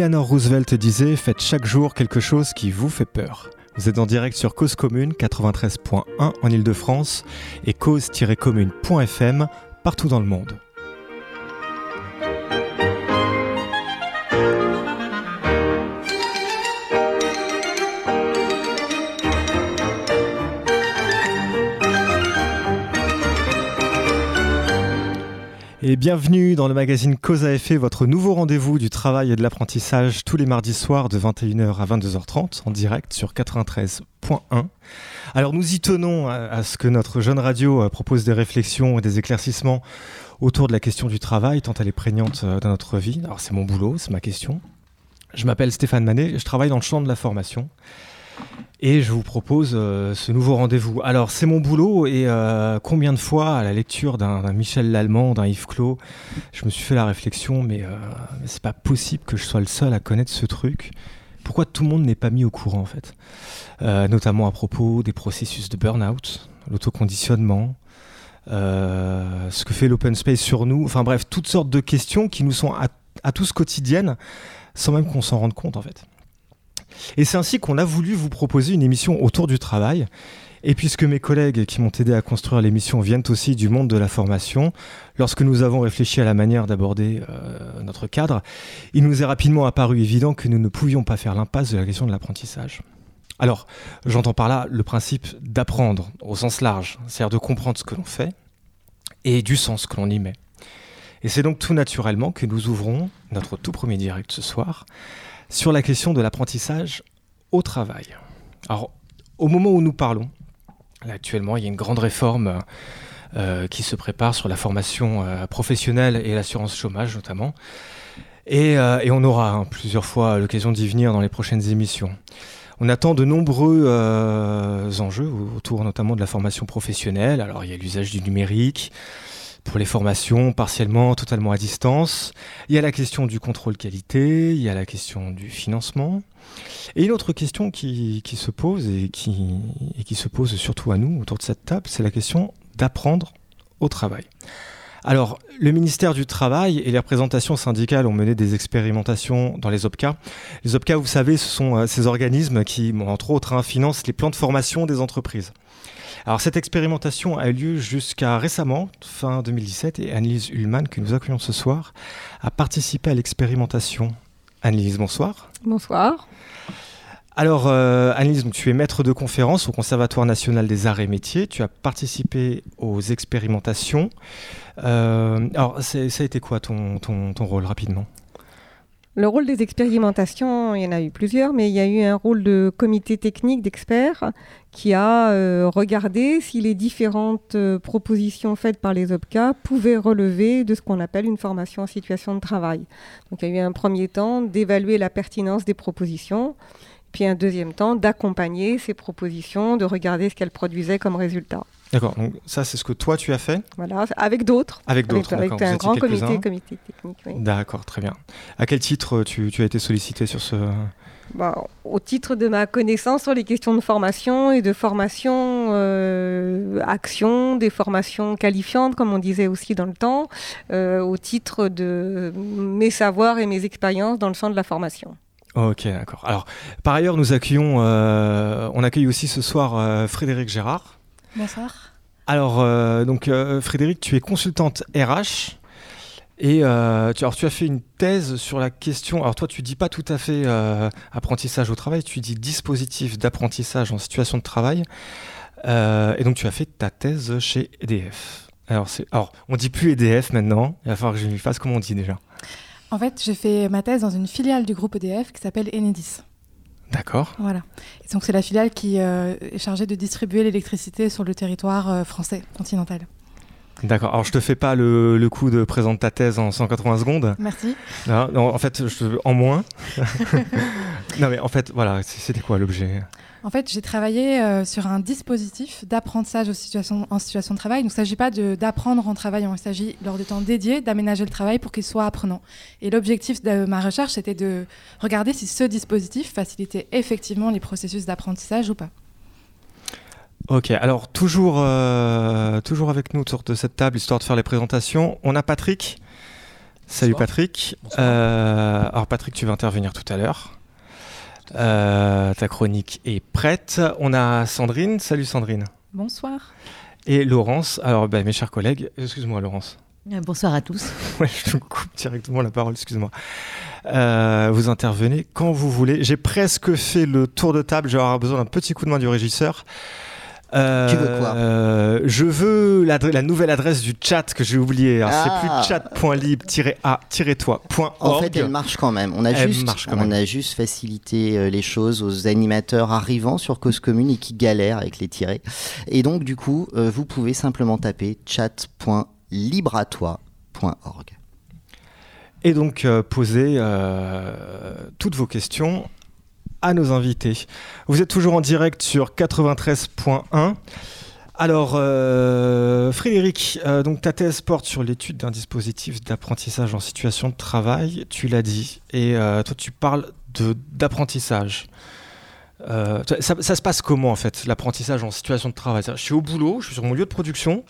Eleanor Roosevelt disait Faites chaque jour quelque chose qui vous fait peur. Vous êtes en direct sur Cause Commune 93.1 en Ile-de-France et cause-commune.fm partout dans le monde. Et bienvenue dans le magazine Cause à effet, votre nouveau rendez-vous du travail et de l'apprentissage tous les mardis soirs de 21h à 22h30 en direct sur 93.1. Alors nous y tenons à ce que notre jeune radio euh, propose des réflexions et des éclaircissements autour de la question du travail, tant elle est prégnante euh, dans notre vie. Alors c'est mon boulot, c'est ma question. Je m'appelle Stéphane Manet, je travaille dans le champ de la formation. Et je vous propose euh, ce nouveau rendez-vous. Alors, c'est mon boulot et euh, combien de fois, à la lecture d'un Michel Lallemand, d'un Yves Clos, je me suis fait la réflexion, mais, euh, c'est pas possible que je sois le seul à connaître ce truc. Pourquoi tout le monde n'est pas mis au courant, en fait? Notamment à propos des processus de burn-out, l'autoconditionnement, ce que fait l'open space sur nous, enfin bref, toutes sortes de questions qui nous sont à tous quotidiennes, sans même qu'on s'en rende compte, en fait. Et c'est ainsi qu'on a voulu vous proposer une émission autour du travail. Et puisque mes collègues qui m'ont aidé à construire l'émission viennent aussi du monde de la formation, lorsque nous avons réfléchi à la manière d'aborder euh, notre cadre, il nous est rapidement apparu évident que nous ne pouvions pas faire l'impasse de la question de l'apprentissage. Alors, j'entends par là le principe d'apprendre au sens large, c'est-à-dire de comprendre ce que l'on fait et du sens que l'on y met. Et c'est donc tout naturellement que nous ouvrons notre tout premier direct ce soir sur la question de l'apprentissage au travail. Alors, au moment où nous parlons, actuellement, il y a une grande réforme euh, qui se prépare sur la formation euh, professionnelle et l'assurance chômage notamment. Et, euh, on aura hein, plusieurs fois l'occasion d'y venir dans les prochaines émissions. On attend de nombreux enjeux autour notamment de la formation professionnelle. Alors il y a l'usage du numérique, pour les formations partiellement, totalement à distance. Il y a la question du contrôle qualité, il y a la question du financement. Et une autre question qui, se pose et qui, et qui se pose surtout à nous autour de cette table, c'est la question d'apprendre au travail. Alors, le ministère du Travail et les représentations syndicales ont mené des expérimentations dans les OPCA. Les OPCA, vous savez, ce sont euh, ces organismes qui, entre autres, hein, financent les plans de formation des entreprises. Alors cette expérimentation a eu lieu jusqu'à récemment, fin 2017, et Annelise Ullmann, que nous accueillons ce soir, a participé à l'expérimentation. Annelise, bonsoir. Bonsoir. Alors, euh, Annelise, tu es maître de conférence au Conservatoire national des arts et métiers. Tu as participé aux expérimentations. Euh, alors, ça a été quoi ton, ton, ton rôle rapidement? Le rôle des expérimentations, il y en a eu plusieurs, mais il y a eu un rôle de comité technique d'experts qui a euh, regardé si les différentes euh, propositions faites par les OPCA pouvaient relever de ce qu'on appelle une formation en situation de travail. Donc il y a eu un premier temps d'évaluer la pertinence des propositions, puis un deuxième temps d'accompagner ces propositions, de regarder ce qu'elles produisaient comme résultat. D'accord, donc ça c'est ce que toi tu as fait Voilà, avec d'autres. Avec d'autres, avec, un grand comité, comité technique. D'accord, très bien. À quel titre tu, tu, as été sollicité sur ce... Bah, au titre de ma connaissance sur les questions de formation et de formation euh, action, des formations qualifiantes, comme on disait aussi dans le temps, euh, au titre de mes savoirs et mes expériences dans le champ de la formation. Ok, d'accord. Alors, par ailleurs, nous accueillons, euh, on accueille aussi ce soir Frédéric Gérard. Bonsoir. Alors, euh, donc, euh, Frédéric, tu es consultante RH. Et euh, tu, alors, tu as fait une thèse sur la question. Alors, toi, tu dis pas tout à fait apprentissage au travail, tu dis dispositif d'apprentissage en situation de travail. et donc, tu as fait ta thèse chez EDF. Alors, alors, on dit plus EDF maintenant. Il va falloir que je lui fasse comme on dit déjà. En fait, j'ai fait ma thèse dans une filiale du groupe EDF qui s'appelle Enedis. D'accord. Voilà. Et donc c'est la filiale qui euh, est chargée de distribuer l'électricité sur le territoire euh, français continental. D'accord. Alors je te fais pas le, le, coup de présenter ta thèse en 180 secondes. Merci. Non, en fait, je, en moins. non mais en fait, voilà, c'était quoi l'objet? En fait, j'ai travaillé euh, sur un dispositif d'apprentissage en situation, de travail. il ne s'agit pas d'apprendre en travaillant, il s'agit, lors de temps dédiés, d'aménager le travail pour qu'il soit apprenant. Et l'objectif de ma recherche, c'était de regarder si ce dispositif facilitait effectivement les processus d'apprentissage ou pas. Ok, alors toujours, euh, toujours avec nous autour de cette table, histoire de faire les présentations. On a Patrick. Salut Patrick. Euh, alors Patrick, tu vas intervenir tout à l'heure. Euh, ta chronique est prête. On a Sandrine. Salut Sandrine. Bonsoir. Et Laurence. Alors ben, mes chers collègues, excuse-moi Laurence. Euh, bonsoir à tous. Ouais, je coupe directement la parole, excuse-moi. vous intervenez quand vous voulez. J'ai presque fait le tour de table. J'aurai besoin d'un petit coup de main du régisseur. Euh, tu veux quoi euh, Je veux la nouvelle adresse du chat que j'ai oublié. Ah. C'est plus ah. chat.lib-a-toi.org. En fait, elle marche quand même. On a, juste, on a juste facilité euh, les choses aux animateurs arrivant sur Cause Commune et qui galèrent avec les tirets. Et donc, du coup, vous pouvez simplement taper chat.libratoi.org. Et donc, poser toutes vos questions à nos invités. Vous êtes toujours en direct sur 93.1. Alors, euh, Frédéric, euh, donc ta thèse porte sur l'étude d'un dispositif d'apprentissage en situation de travail, tu l'as dit, et euh, toi tu parles d'apprentissage. Ça, ça, se passe comment en fait, l'apprentissage en situation de travail? Je suis au boulot, je suis sur mon lieu de production,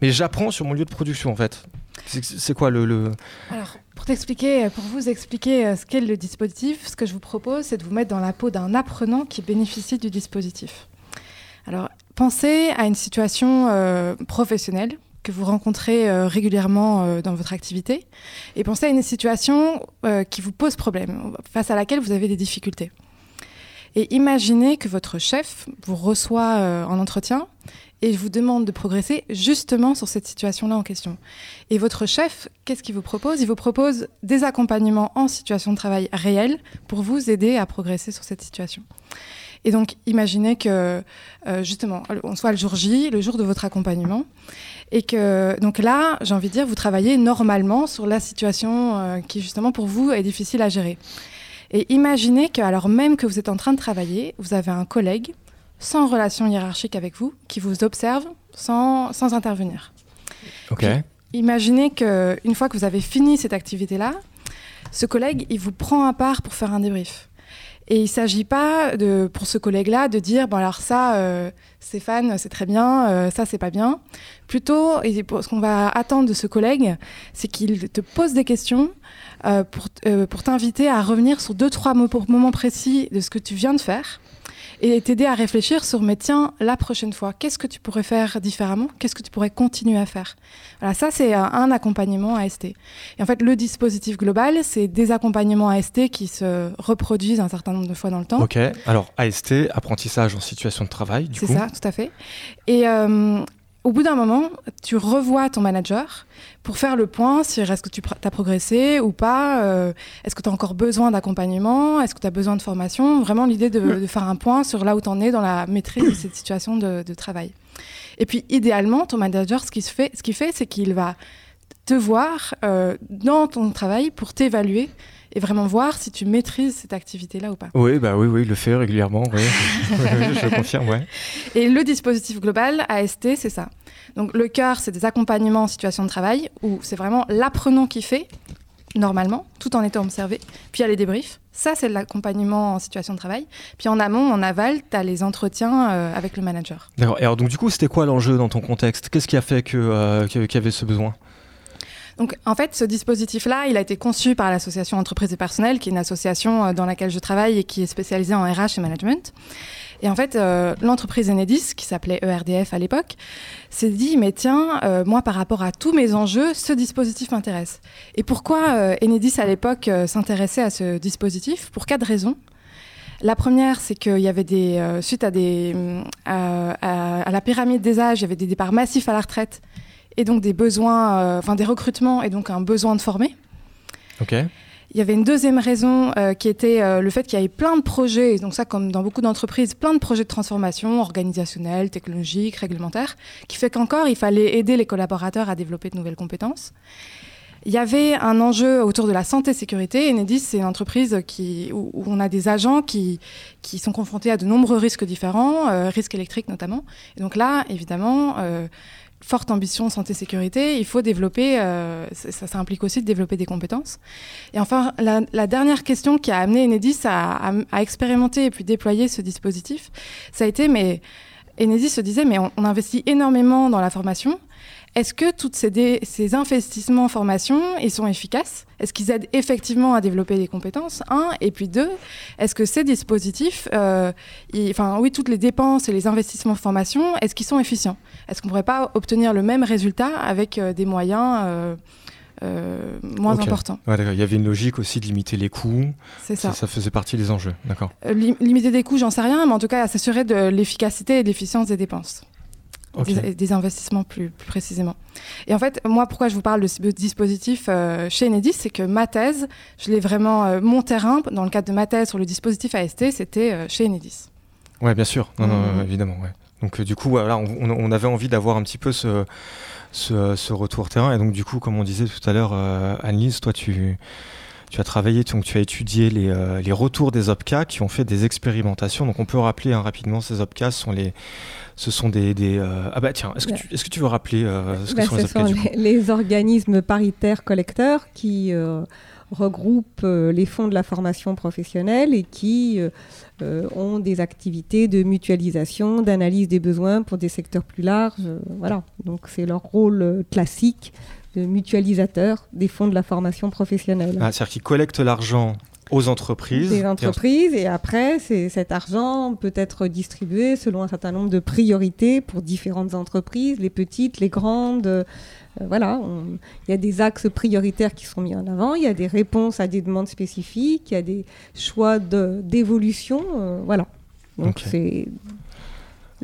mais j'apprends sur mon lieu de production en fait. C'est quoi le, Alors, pour vous expliquer euh, ce qu'est le dispositif, ce que je vous propose, c'est de vous mettre dans la peau d'un apprenant qui bénéficie du dispositif. Alors, pensez à une situation euh, professionnelle que vous rencontrez euh, régulièrement dans votre activité, et pensez à une situation qui vous pose problème, face à laquelle vous avez des difficultés. Et imaginez que votre chef vous reçoit en entretien et je vous demande de progresser justement sur cette situation-là en question. Et votre chef, qu'est-ce qu'il vous propose? Il vous propose des accompagnements en situation de travail réelle pour vous aider à progresser sur cette situation. Et donc, imaginez que, euh, justement, on soit le jour J, le jour de votre accompagnement, et que, donc là, j'ai envie de dire, vous travaillez normalement sur la situation euh, qui, justement, pour vous, est difficile à gérer. Et imaginez que, alors même que vous êtes en train de travailler, vous avez un collègue sans relation hiérarchique avec vous, qui vous observe sans, sans intervenir. Ok. imaginez qu'une fois que vous avez fini cette activité-là, ce collègue, il vous prend à part pour faire un débrief. Et il ne s'agit pas de, pour ce collègue-là de dire bon alors ça, euh, Stéphane, c'est très bien, euh, ça c'est pas bien. Plutôt, et ce qu'on va attendre de ce collègue, c'est qu'il te pose des questions euh, pour, pour t'inviter à revenir sur deux trois moments précis de ce que tu viens de faire et t'aider à réfléchir sur, mais tiens, la prochaine fois, qu'est-ce que tu pourrais faire différemment? Qu'est-ce que tu pourrais continuer à faire? Voilà, ça, c'est un accompagnement AST. Et en fait, le dispositif global, c'est des accompagnements AST qui se reproduisent un certain nombre de fois dans le temps. Ok, alors AST, apprentissage en situation de travail, du coup. C'est ça, tout à fait. Et euh, au bout d'un moment, tu revois ton manager pour faire le point sur est-ce que tu as progressé ou pas, euh, est-ce que tu as encore besoin d'accompagnement, est-ce que tu as besoin de formation. Vraiment l'idée de, faire un point sur là où tu en es dans la maîtrise de cette situation de, travail. Et puis idéalement, ton manager, ce qu'il fait, ce qu'il fait, c'est qu'il va te voir euh, dans ton travail pour t'évaluer et vraiment voir si tu maîtrises cette activité-là ou pas. Oui, bah oui, oui, il le fait régulièrement, oui. je confirme, ouais. Et le dispositif global, AST, c'est ça. Donc le cœur, c'est des accompagnements en situation de travail, où c'est vraiment l'apprenant qui fait, normalement, tout en étant observé. Puis il y a les débriefs. Ça, c'est l'accompagnement en situation de travail. Puis en amont, en aval, tu as les entretiens euh, avec le manager. D'accord. Et alors, donc, du coup, c'était quoi l'enjeu dans ton contexte? Qu'est-ce qui a fait euh, qu'il y avait ce besoin? Donc, en fait, ce dispositif-là, il a été conçu par l'association Entreprises et Personnel, qui est une association euh, dans laquelle je travaille et qui est spécialisée en RH et management. Et en fait, euh, l'entreprise Enedis, qui s'appelait ERDF à l'époque, s'est dit, mais tiens, euh, moi, par rapport à tous mes enjeux, ce dispositif m'intéresse. Et pourquoi Enedis, à l'époque, s'intéressait à ce dispositif? Pour quatre raisons. La première, c'est qu'il y avait des, suite à, des, à, la pyramide des âges, il y avait des départs massifs à la retraite et donc des besoins, euh, enfin des recrutements et donc un besoin de former. Ok. Il y avait une deuxième raison euh, qui était euh, le fait qu'il y avait plein de projets, donc ça comme dans beaucoup d'entreprises, plein de projets de transformation organisationnelle, technologique, réglementaire, qui fait qu'encore il fallait aider les collaborateurs à développer de nouvelles compétences. Il y avait un enjeu autour de la santé-sécurité. Enedis, c'est une entreprise qui, où, on a des agents qui, qui sont confrontés à de nombreux risques différents, risques électriques notamment. Et donc là, évidemment, forte ambition santé-sécurité, il faut développer, euh, ça, ça, implique aussi de développer des compétences. Et enfin, la, dernière question qui a amené Enedis à, expérimenter et puis déployer ce dispositif, ça a été, mais Enedis se disait, mais on, investit énormément dans la formation. Est-ce que toutes ces, ces, investissements en formation, ils sont efficaces? Est-ce qu'ils aident effectivement à développer des compétences Un, et puis deux, est-ce que ces dispositifs, euh, enfin oui, toutes les dépenses et les investissements en formation, est-ce qu'ils sont efficients? Est-ce qu'on ne pourrait pas obtenir le même résultat avec euh, des moyens euh, moins importants? Il y avait une logique aussi de limiter les coûts. C'est ça. ça. faisait partie des enjeux, d'accord. limiter des coûts, j'en sais rien, mais en tout cas, s'assurer de l'efficacité et de l'efficience des dépenses des, investissements plus, précisément. Et en fait, moi, pourquoi je vous parle de ce dispositif euh, chez Enedis, c'est que ma thèse, je l'ai vraiment, euh, mon terrain, dans le cadre de ma thèse sur le dispositif AST, c'était euh, chez Enedis. Oui, bien sûr, non, non, mmh. évidemment. Ouais. Donc du coup, voilà, on, on, avait envie d'avoir un petit peu ce, ce, ce, retour terrain. Et donc du coup, comme on disait tout à l'heure, Annelise, toi, tu tu as travaillé, donc tu as étudié les, les, retours des OPCA qui ont fait des expérimentations. Donc on peut rappeler hein, rapidement, ces OPCA sont les, ce sont des... des euh, Ah bah tiens, est-ce que, tu, est-ce que tu veux rappeler euh, ce que bah, sont les, sont les, organismes paritaires collecteurs qui euh, regroupent les fonds de la formation professionnelle et qui ont des activités de mutualisation, d'analyse des besoins pour des secteurs plus larges. voilà, donc c'est leur rôle classique de mutualisateur des fonds de la formation professionnelle. Ah, c'est-à-dire qu'ils collectent l'argent aux entreprises. Des entreprises, et, après, cet argent peut être distribué selon un certain nombre de priorités pour différentes entreprises, les petites, les grandes. Euh, voilà, il y a des axes prioritaires qui sont mis en avant, il y a des réponses à des demandes spécifiques, il y a des choix d'évolution. Euh, voilà. Donc c'est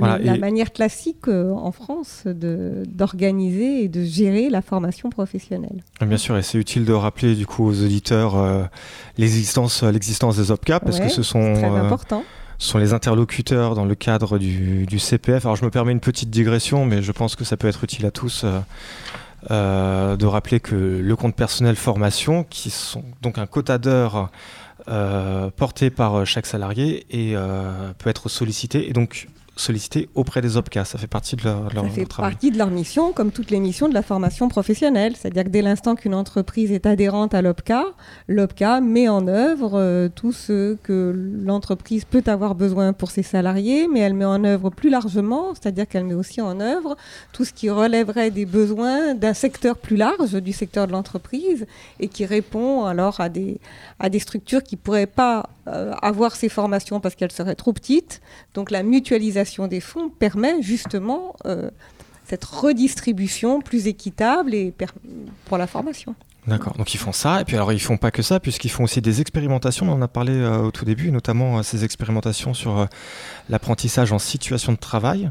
la manière classique euh, en France d'organiser et de gérer la formation professionnelle. Ah, bien sûr, et c'est utile de rappeler du coup aux auditeurs euh, l'existence des OPCA parce que ce sont très euh, important sont les interlocuteurs dans le cadre du, du, CPF. Alors je me permets une petite digression, mais je pense que ça peut être utile à tous de rappeler que le compte personnel formation, qui sont donc un quota d'heures porté par chaque salarié, et peut être sollicité et donc solliciter auprès des OPCA. Ça fait partie de leur, leur, ça fait partie de leur mission, comme toutes les missions de la formation professionnelle. C'est-à-dire que dès l'instant qu'une entreprise est adhérente à l'OPCA, l'OPCA met en œuvre euh, tout ce que l'entreprise peut avoir besoin pour ses salariés, mais elle met en œuvre plus largement, c'est-à-dire qu'elle met aussi en œuvre tout ce qui relèverait des besoins d'un secteur plus large, du secteur de l'entreprise, et qui répond alors à des, à des structures qui ne pourraient pas euh, avoir ces formations parce qu'elles seraient trop petites. Donc la mutualisation des fonds permet justement euh, cette redistribution plus équitable et pour la formation. D'accord, donc ils font ça, et puis alors ils font pas que ça, puisqu'ils font aussi des expérimentations, on en a parlé euh, au tout début, notamment ces expérimentations sur l'apprentissage en situation de travail.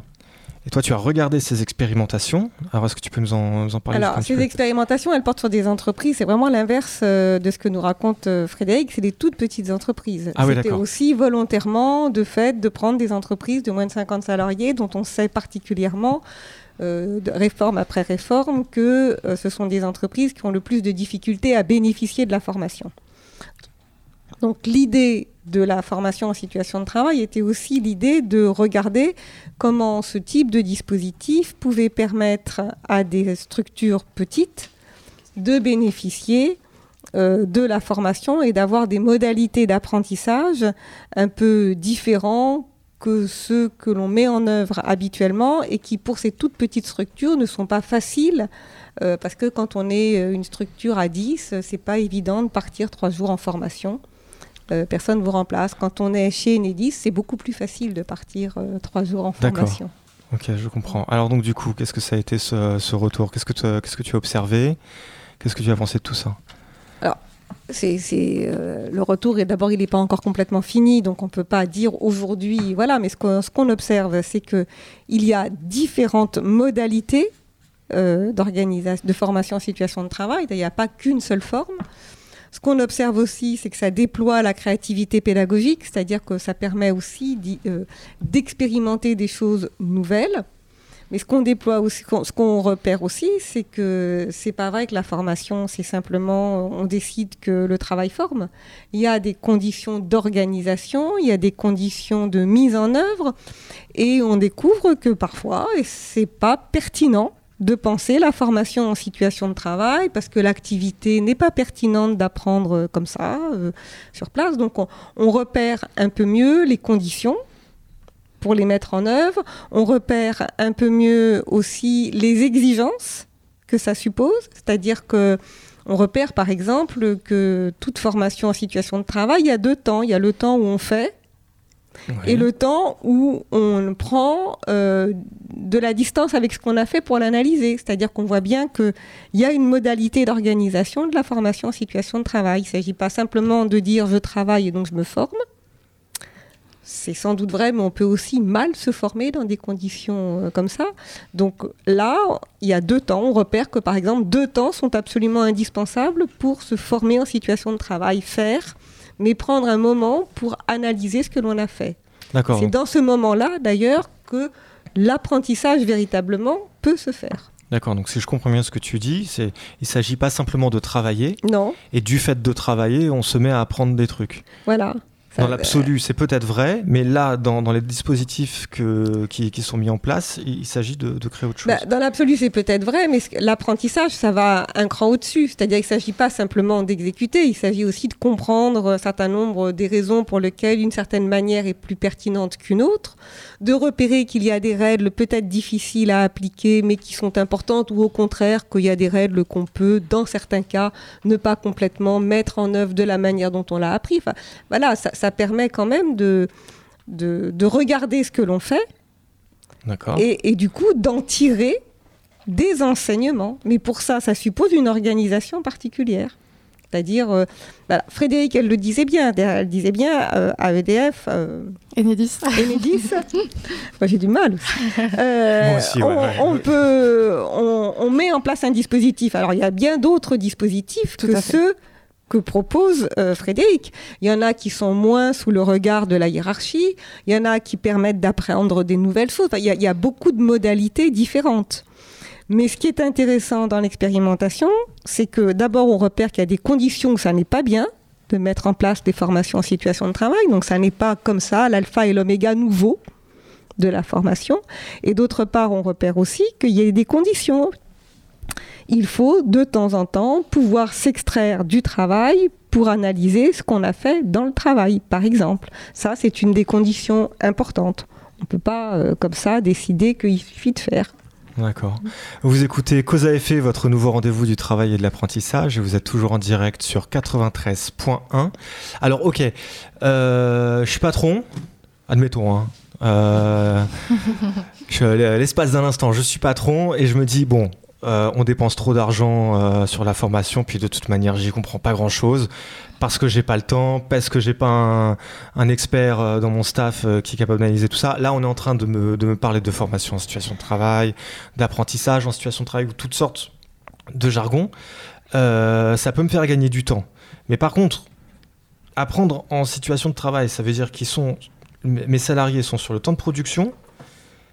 Et toi, tu as regardé ces expérimentations. Alors, est-ce que tu peux nous en, parler Alors, ces expérimentations, elles portent sur des entreprises. C'est vraiment l'inverse euh, de ce que nous raconte euh, Frédéric. C'est des toutes petites entreprises. Ah, C'était aussi volontairement, de fait, de prendre des entreprises de moins de 50 salariés, dont on sait particulièrement euh, de réforme après réforme que ce sont des entreprises qui ont le plus de difficultés à bénéficier de la formation. Donc l'idée de la formation en situation de travail était aussi l'idée de regarder comment ce type de dispositif pouvait permettre à des structures petites de bénéficier euh, de la formation et d'avoir des modalités d'apprentissage un peu différents que ceux que l'on met en œuvre habituellement et qui, pour ces toutes petites structures, ne sont pas faciles euh, parce que quand on est une structure à 10, c'est pas évident de partir trois jours en formation. Euh, personne ne vous remplace. Quand on est chez Enedis, c'est beaucoup plus facile de partir euh, trois jours en formation. Ok, je comprends. Alors donc du coup, qu'est-ce que ça a été ce, retour? Qu'est-ce que tu qu'est-ce que tu as observé? Qu'est-ce que tu as pensé de tout ça? Alors, c'est, euh, le retour et d'abord il n'est pas encore complètement fini, donc on ne peut pas dire aujourd'hui, voilà. Mais ce qu'on, ce qu'on observe, c'est que il y a différentes modalités d'organisation, de formation en situation de travail. Il n'y a pas qu'une seule forme. Ce qu'on observe aussi, c'est que ça déploie la créativité pédagogique, c'est-à-dire que ça permet aussi euh, d'expérimenter des choses nouvelles. Mais ce qu'on déploie aussi, ce qu'on repère aussi, c'est que c'est pas vrai que la formation, c'est simplement on décide que le travail forme. Il y a des conditions d'organisation, il y a des conditions de mise en œuvre, et on découvre que parfois, c'est pas pertinent de penser la formation en situation de travail parce que l'activité n'est pas pertinente d'apprendre euh, comme ça euh, sur place. Donc on, repère un peu mieux les conditions pour les mettre en œuvre. On repère un peu mieux aussi les exigences que ça suppose, c'est-à-dire que on repère par exemple que toute formation en situation de travail, il y a deux temps. Il y a le temps où on fait et le temps où on prend euh, de la distance avec ce qu'on a fait pour l'analyser. C'est-à-dire qu'on voit bien qu'il y a une modalité d'organisation de la formation en situation de travail. Il ne s'agit pas simplement de dire je travaille et donc je me forme. C'est sans doute vrai, mais on peut aussi mal se former dans des conditions euh, comme ça. Donc là, il y a deux temps. On repère que par exemple, deux temps sont absolument indispensables pour se former en situation de travail, faire mais prendre un moment pour analyser ce que l'on a fait. C'est dans ce moment-là, d'ailleurs, que l'apprentissage véritablement peut se faire. D'accord, donc si je comprends bien ce que tu dis, c'est il ne s'agit pas simplement de travailler. Non. Et du fait de travailler, on se met à apprendre des trucs. Voilà. Dans l'absolu, c'est peut-être vrai, mais là, dans, dans les dispositifs que, qui, qui, sont mis en place, il, s'agit de, de, créer autre chose. Bah, dans l'absolu, c'est peut-être vrai, mais l'apprentissage, ça va un cran au-dessus. C'est-à-dire qu'il ne s'agit pas simplement d'exécuter, il s'agit aussi de comprendre un certain nombre des raisons pour lesquelles une certaine manière est plus pertinente qu'une autre, de repérer qu'il y a des règles peut-être difficiles à appliquer, mais qui sont importantes, ou au contraire, qu'il y a des règles qu'on peut, dans certains cas, ne pas complètement mettre en œuvre de la manière dont on l'a appris. Enfin, voilà, ça ça permet quand même de, de, regarder ce que l'on fait et, et, du coup d'en tirer des enseignements. Mais pour ça, ça suppose une organisation particulière. C'est-à-dire, euh, Frédéric, elle le disait bien, elle disait bien euh, à EDF. Euh, Enedis. Enedis. Moi, j'ai du mal aussi. Moi aussi on, peut, on, on, met en place un dispositif. Alors, il y a bien d'autres dispositifs que ceux que propose euh, Frédéric. Il y en a qui sont moins sous le regard de la hiérarchie, il y en a qui permettent d'apprendre des nouvelles choses. il, y a, beaucoup de modalités différentes. Mais ce qui est intéressant dans l'expérimentation, c'est que d'abord on repère qu'il y a des conditions où ça n'est pas bien de mettre en place des formations en situation de travail. Donc ça n'est pas comme ça l'alpha et l'oméga nouveau de la formation. Et d'autre part, on repère aussi qu'il y a des conditions il faut de temps en temps pouvoir s'extraire du travail pour analyser ce qu'on a fait dans le travail, par exemple. Ça, c'est une des conditions importantes. On ne peut pas, euh, comme ça, décider qu'il suffit de faire. D'accord. Vous écoutez Cause à effet, votre nouveau rendez-vous du travail et de l'apprentissage, et vous êtes toujours en direct sur 93.1. Alors, ok, euh, je suis patron, admettons, hein. Euh, l'espace d'un instant, je suis patron et je me dis, bon, euh, on dépense trop d'argent euh, sur la formation, puis de toute manière, j'y comprends pas grand chose parce que j'ai pas le temps, parce que j'ai pas un, expert euh, dans mon staff qui est capable d'analyser tout ça. Là, on est en train de me, parler de formation en situation de travail, d'apprentissage en situation de travail, ou toutes sortes de jargon. ça peut me faire gagner du temps. Mais par contre, apprendre en situation de travail, ça veut dire qu'ils sont mes salariés sont sur le temps de production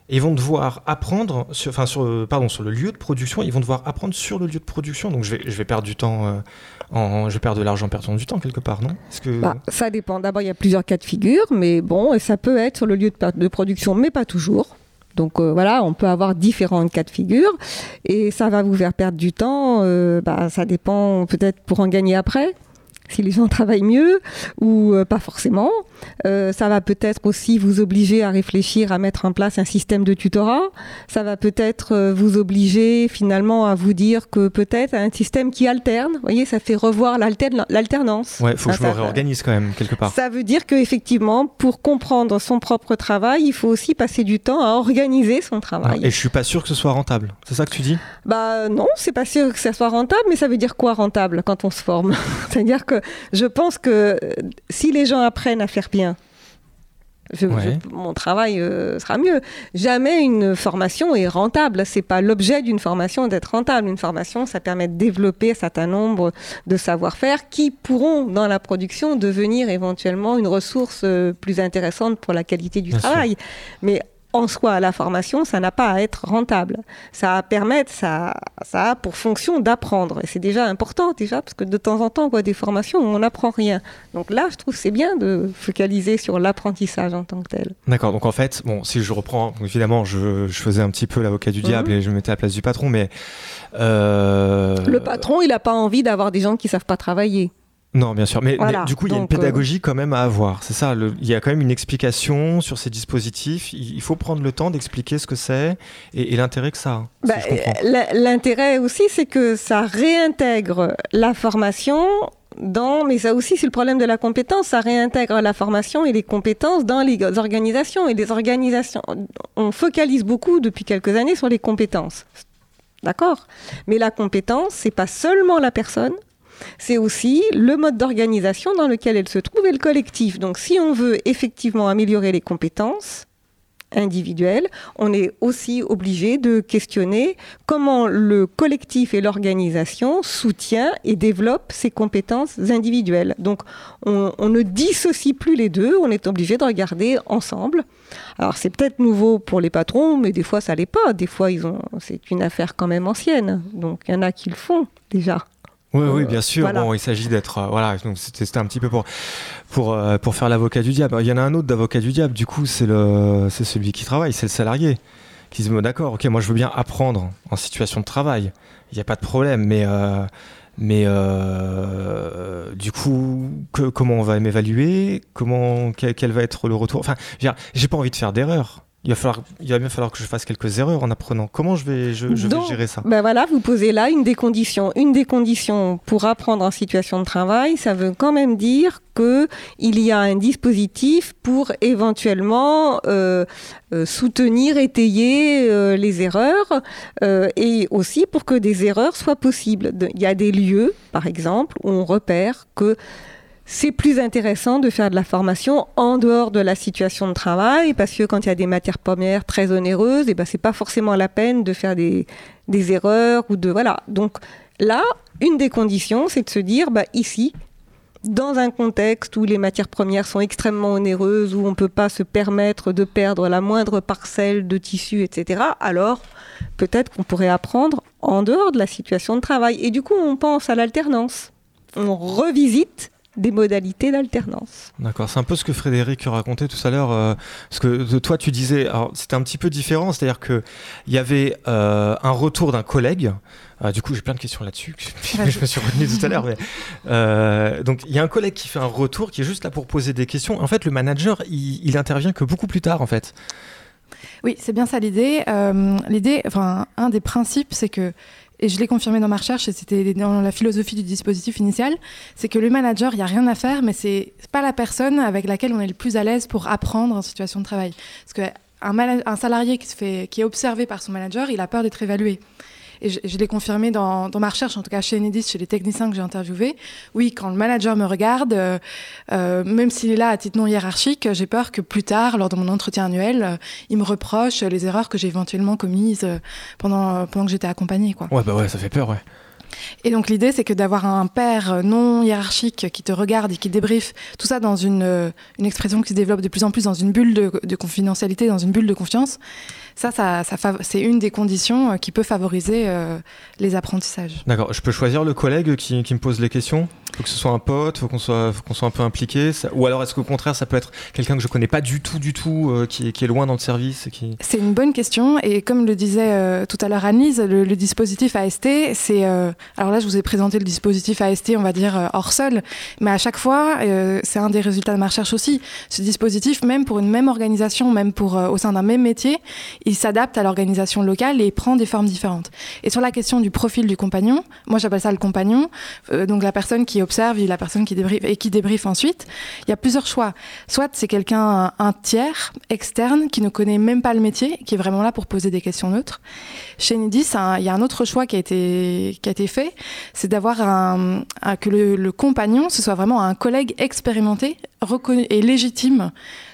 ils vont devoir apprendre, sur, sur, pardon, sur le lieu de production, ils vont devoir apprendre sur le lieu de production. Donc je vais, je vais perdre du temps, euh, je vais perdre de l'argent en perdant du temps quelque part, non? Bah, ça dépend. D'abord, il y a plusieurs cas de figure, mais bon, ça peut être sur le lieu de, production, mais pas toujours. Donc euh, voilà, on peut avoir différents cas de figure et ça va vous faire perdre du temps. Euh, bah, ça dépend peut-être pour en gagner après si les gens travaillent mieux ou euh, pas forcément. Euh, ça va peut-être aussi vous obliger à réfléchir à mettre en place un système de tutorat. Ça va peut-être euh, vous obliger finalement à vous dire que peut-être un système qui alterne. Vous voyez, ça fait revoir l'alternance. Ouais, il faut que je me réorganise quand même quelque part. Ça veut dire qu'effectivement, pour comprendre son propre travail, il faut aussi passer du temps à organiser son travail. et je suis pas sûr que ce soit rentable. C'est ça que tu dis? Bah non, c'est pas sûr que ça soit rentable, mais ça veut dire quoi rentable quand on se forme? C'est-à-dire que je pense que si les gens apprennent à faire bien, mon travail euh, sera mieux. Jamais une formation est rentable. C'est pas l'objet d'une formation d'être rentable. Une formation, ça permet de développer un certain nombre de savoir-faire qui pourront, dans la production, devenir éventuellement une ressource euh, plus intéressante pour la qualité du travail. Mais en soi, la formation, ça n'a pas à être rentable. Ça a permettre, ça, ça a pour fonction d'apprendre. Et c'est déjà important, déjà, parce que de temps en temps, on voit des formations où on n'apprend rien. Donc là, je trouve que c'est bien de focaliser sur l'apprentissage en tant que tel. D'accord. Donc en fait, bon, si je reprends, évidemment, je, faisais un petit peu l'avocat du diable mhm. et je me mettais à la place du patron, mais. Euh, Le patron, il n'a pas envie d'avoir des gens qui ne savent pas travailler. Non, bien sûr. Mais, du coup, il y a une pédagogie quand même à avoir. C'est ça. il y a quand même une explication sur ces dispositifs. Il, faut prendre le temps d'expliquer ce que c'est et, l'intérêt que ça a. Bah, l'intérêt aussi, c'est que ça réintègre la formation dans, mais ça aussi c'est le problème de la compétence, ça réintègre la formation et les compétences dans les organisations. Et les organisations, on focalise beaucoup depuis quelques années sur les compétences. D'accord? Mais la compétence, c'est pas seulement la personne, c'est aussi le mode d'organisation dans lequel elle se trouve et le collectif. Donc si on veut effectivement améliorer les compétences, individuelle, on est aussi obligé de questionner comment le collectif et l'organisation soutient et développe ces compétences individuelles. Donc on, ne dissocie plus les deux, on est obligé de regarder ensemble. Alors c'est peut-être nouveau pour les patrons, mais des fois ça l'est pas. Des fois ils ont, c'est une affaire quand même ancienne. Donc il y en a qui le font déjà. Oui, oui, bien sûr. Bon, il s'agit d'être. Euh, voilà, donc c'était un petit peu pour, pour, euh, pour faire l'avocat du diable. Il y en a un autre d'avocat du diable, du coup, c'est celui qui travaille, c'est le salarié. Qui se dit d'accord, ok, moi je veux bien apprendre en situation de travail. Il n'y a pas de problème, mais. Euh, mais du coup, comment on va m'évaluer Comment quel, va être le retour Enfin, j'ai pas envie de faire d'erreur il va, falloir, il va bien falloir que je fasse quelques erreurs en apprenant. Comment je vais, je, vais gérer ça? ben voilà, Vous posez là une des conditions. Une des conditions pour apprendre en situation de travail, ça veut quand même dire qu'il y a un dispositif pour éventuellement euh, euh, soutenir, étayer euh, les erreurs et aussi pour que des erreurs soient possibles. Il y a des lieux, par exemple, où on repère que c'est plus intéressant de faire de la formation en dehors de la situation de travail parce que quand il y a des matières premières très onéreuses, et eh ben c'est pas forcément la peine de faire des, des erreurs ou de voilà. Donc là, une des conditions, c'est de se dire bah ici, dans un contexte où les matières premières sont extrêmement onéreuses, où on ne peut pas se permettre de perdre la moindre parcelle de tissu, etc., alors peut-être qu'on pourrait apprendre en dehors de la situation de travail. Et du coup, on pense à l'alternance. On revisite des modalités d'alternance. D'accord, c'est un peu ce que Frédéric racontait tout à l'heure. Euh, parce que toi, tu disais, alors c'était un petit peu différent, c'est-à-dire qu'il y avait euh, un retour d'un collègue. Euh, du coup, j'ai plein de questions là-dessus. je me suis retenu tout à l'heure. donc, il y a un collègue qui fait un retour, qui est juste là pour poser des questions. En fait, le manager, il, il intervient que beaucoup plus tard, en fait. Oui, c'est bien ça l'idée. l'idée, enfin, un des principes, c'est que et je l'ai confirmé dans ma recherche, et c'était dans la philosophie du dispositif initial, c'est que le manager, il n'y a rien à faire, mais c'est pas la personne avec laquelle on est le plus à l'aise pour apprendre en situation de travail. Parce qu'un un salarié qui est observé par son manager, il a peur d'être évalué et je, l'ai confirmé dans, ma recherche, en tout cas chez Enedis, chez les techniciens que j'ai interviewés, oui, quand le manager me regarde, euh, euh, même s'il est là à titre non hiérarchique, j'ai peur que plus tard, lors de mon entretien annuel, euh, il me reproche les erreurs que j'ai éventuellement commises pendant, pendant que j'étais accompagnée. Quoi. Ouais, bah ouais, ça fait peur, ouais. Et donc l'idée, c'est que d'avoir un père non hiérarchique qui te regarde et qui débriefe, tout ça dans une, une expression qui se développe de plus en plus dans une bulle de, de confidentialité, dans une bulle de confiance, ça, ça, c'est une des conditions euh, qui peut favoriser euh, les apprentissages. D'accord. Je peux choisir le collègue qui me pose les questions? Faut que ce soit un pote, faut qu'on soit, qu'on soit un peu impliqué. Ou alors est-ce qu'au contraire, ça peut être quelqu'un que je connais pas du tout, du tout, euh, qui, qui, est loin dans le service qui... C'est une bonne question. Et comme le disait tout à l'heure Annelise, le, dispositif AST, c'est. alors là, je vous ai présenté le dispositif AST, on va dire hors sol, mais à chaque fois, c'est un des résultats de ma recherche aussi. Ce dispositif, même pour une même organisation, même pour au sein d'un même métier, il s'adapte à l'organisation locale et prend des formes différentes. Et sur la question du profil du compagnon, moi j'appelle ça le compagnon, euh, donc la personne qui observe la personne qui débriefe et qui débriefe ensuite, il y a plusieurs choix. Soit c'est quelqu'un, un tiers, externe, qui ne connaît même pas le métier, qui est vraiment là pour poser des questions neutres. Chez Nidis, il y a un autre choix qui a été, qui a été fait, c'est d'avoir que le, compagnon, ce soit vraiment un collègue expérimenté, et légitime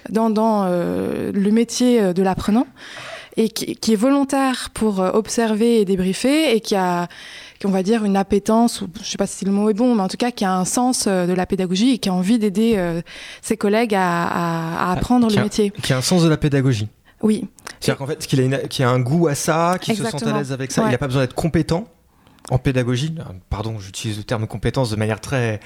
dans, dans euh, le métier de l'apprenant et qui, est volontaire pour euh, observer et débriefer et qui a, on va dire, une appétence, ou je ne sais pas si le mot est bon, mais en tout cas qui a un sens euh, de la pédagogie et qui a envie d'aider euh, ses collègues à, apprendre le métier. Qui a un sens de la pédagogie. Oui. C'est-à-dire qu'en fait, qu'il a, a un goût à ça, qu'il se sent à l'aise avec ça, il n'a pas besoin d'être compétent en pédagogie. Pardon, j'utilise le terme compétence de manière très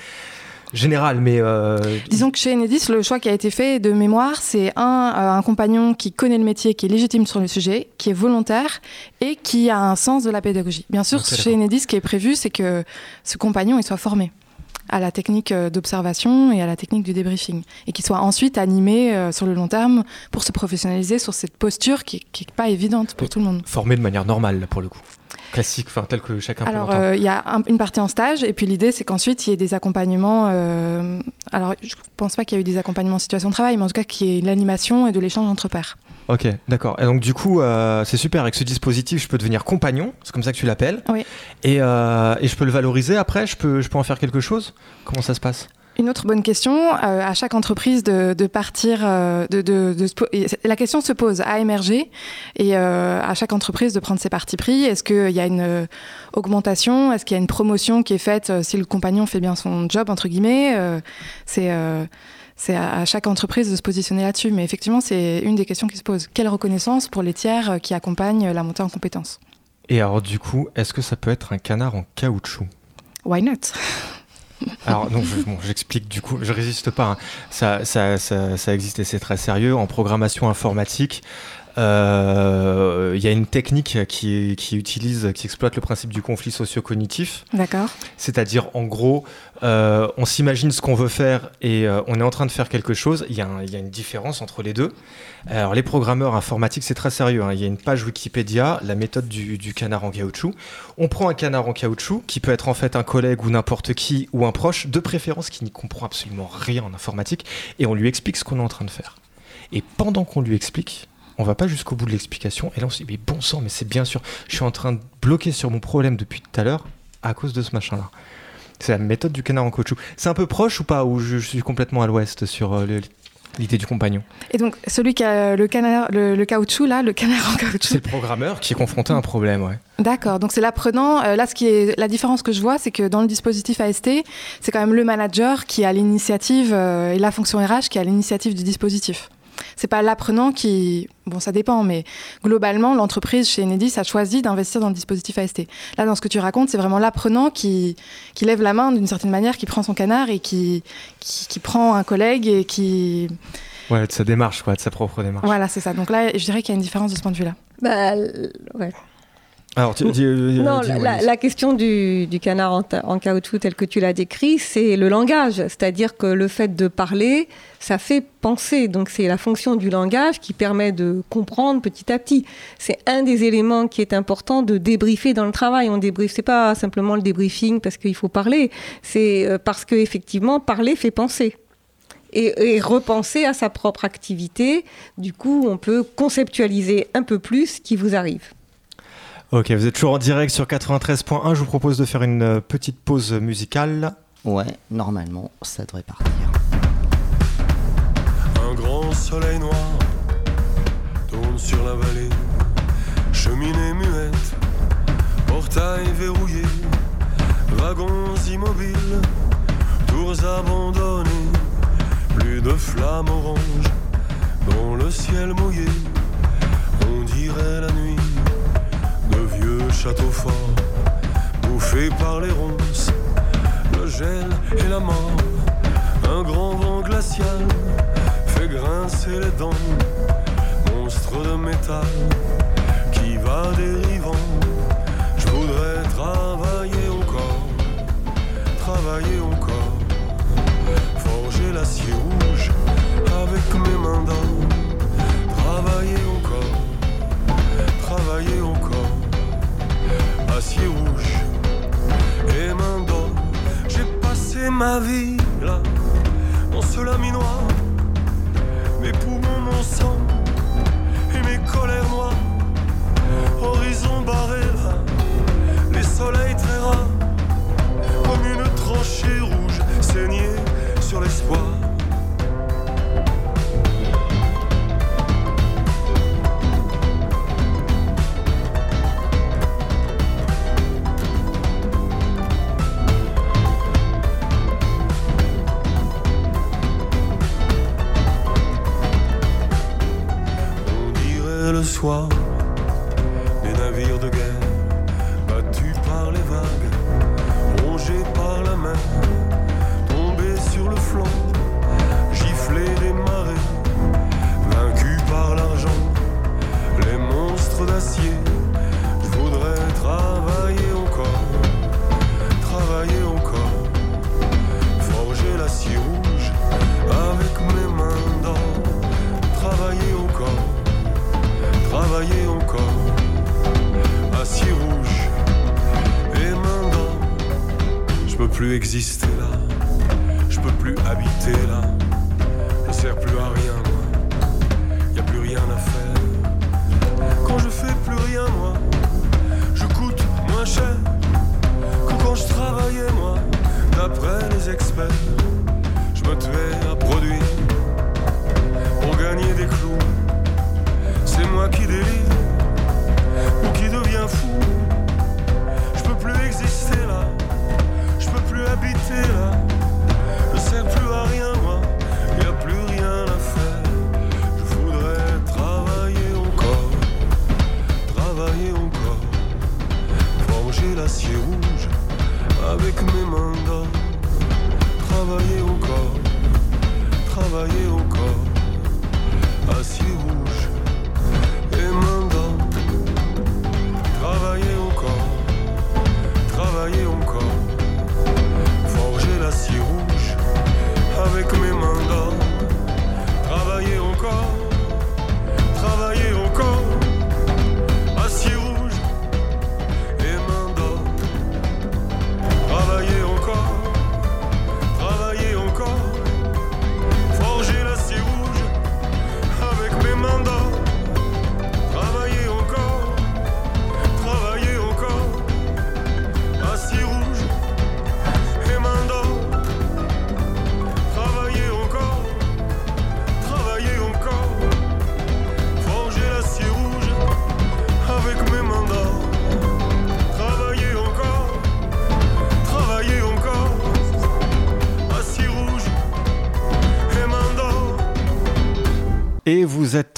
général, mais... Euh, Disons que chez Enedis, le choix qui a été fait de mémoire, c'est un, euh, un compagnon qui connaît le métier, qui est légitime sur le sujet, qui est volontaire et qui a un sens de la pédagogie. Bien sûr, chez Enedis, ce qui est prévu, c'est que ce compagnon il soit formé. à la technique d'observation et à la technique du débriefing, et qui soit ensuite animé sur le long terme pour se professionnaliser sur cette posture qui n'est pas évidente pour tout le monde. Formé de manière normale, pour le coup classique, enfin tel que chacun alors, peut Alors, il y a une partie en stage, et puis l'idée, c'est qu'ensuite, il y ait des accompagnements. alors, je ne pense pas qu'il y ait eu des accompagnements en situation de travail, mais en tout cas, qu'il y ait l'animation et de l'échange entre pairs. Ok, d'accord. Et donc du coup, euh, c'est super. Avec ce dispositif, je peux devenir compagnon, c'est comme ça que tu l'appelles. Oui. Et, euh, et, je peux le valoriser après. Je peux, je peux en faire quelque chose? Comment ça se passe? Une autre bonne question, euh, à chaque entreprise de, de partir, de, de, de, la question se pose à émerger et à chaque entreprise de prendre ses partis pris. Est-ce qu'il y a une augmentation? Est-ce qu'il y a une promotion qui est faite si le compagnon fait bien son job entre guillemets? C'est c'est à, chaque entreprise de se positionner là-dessus. Mais effectivement, c'est une des questions qui se posent. Quelle reconnaissance pour les tiers euh, qui accompagnent la montée en compétences Et alors, du coup, est-ce que ça peut être un canard en caoutchouc? Why not? Alors, donc, j'explique du coup, je résiste pas. Hein. Ça, ça, ça, ça, existe et c'est très sérieux. En programmation informatique, euh, il y a une technique qui, qui, utilise, qui exploite le principe du conflit socio-cognitif. D'accord. C'est-à-dire, en gros, euh, on s'imagine ce qu'on veut faire et euh, on est en train de faire quelque chose. Il y, il y, a une différence entre les deux. Alors, les programmeurs informatiques, c'est très sérieux. Hein. Il y a une page Wikipédia, la méthode du, du, canard en caoutchouc. On prend un canard en caoutchouc, qui peut être en fait un collègue ou n'importe qui ou un proche, de préférence qui n'y comprend absolument rien en informatique, et on lui explique ce qu'on est en train de faire. Et pendant qu'on lui explique, on va pas jusqu'au bout de l'explication. Et là, on se dit, mais bon sang, mais c'est bien sûr, je suis en train de bloquer sur mon problème depuis tout à l'heure à cause de ce machin-là. C'est la méthode du canard en caoutchouc. C'est un peu proche ou pas Ou je, suis complètement à l'ouest sur euh, l'idée du compagnon? Et donc, celui qui a le, canard, le, caoutchouc, là, le canard en caoutchouc C'est le programmeur qui est confronté à un problème, ouais. D'accord, donc c'est l'apprenant. Euh, là, ce qui est la différence que je vois, c'est que dans le dispositif AST, c'est quand même le manager qui a l'initiative euh, et la fonction RH qui a l'initiative du dispositif. C'est pas l'apprenant qui, bon, ça dépend, mais globalement, l'entreprise chez Enedis a choisi d'investir dans le dispositif AST. Là, dans ce que tu racontes, c'est vraiment l'apprenant qui, qui lève la main d'une certaine manière, qui prend son canard et qui, qui, prend un collègue et qui. Ouais, de sa démarche, quoi, de sa propre démarche. Voilà, c'est ça. Donc là, je dirais qu'il y a une différence de ce point de vue-là. Bah, ouais. Alors, euh, non, la, question du, canard en, caoutchouc tel que tu l'as décrit, c'est le langage. C'est-à-dire que le fait de parler, ça fait penser. Donc c'est la fonction du langage qui permet de comprendre petit à petit. C'est un des éléments qui est important de débriefer dans le travail. On débrief, c'est pas simplement le débriefing parce qu'il faut parler. C'est euh, parce que effectivement, parler fait penser. et, repenser à sa propre activité. Du coup, on peut conceptualiser un peu plus ce qui vous arrive. Ok, vous êtes toujours en direct sur 93.1. Je vous propose de faire une euh, petite pause musicale. Ouais, normalement, ça devrait partir. Un grand soleil noir tourne sur la vallée, cheminée muette, portail verrouillé, wagons immobiles, tours abandonnées, plus de flammes oranges dans le ciel mouillé, on dirait la nuit château fort, bouffé par les ronces, le gel et la mort. Un grand vent glacial fait grincer les dents, monstre de métal qui va dérivant. Je voudrais travailler encore, travailler encore, forger l'acier rouge avec mes mains d'or, travailler encore, travailler encore acier rouge et main d'or. J'ai passé ma vie là, dans ce laminoir. Mes poumons, mon sang et mes colères noires. Horizon barré là, les soleils très rares. Comme une tranchée rouge saignée sur l'espoir. Soir exister là. Je peux plus habiter là. Je sers plus à rien, moi. Y a plus rien à faire. Quand je fais plus rien, moi, je coûte moins cher que quand je travaillais, moi. D'après les experts,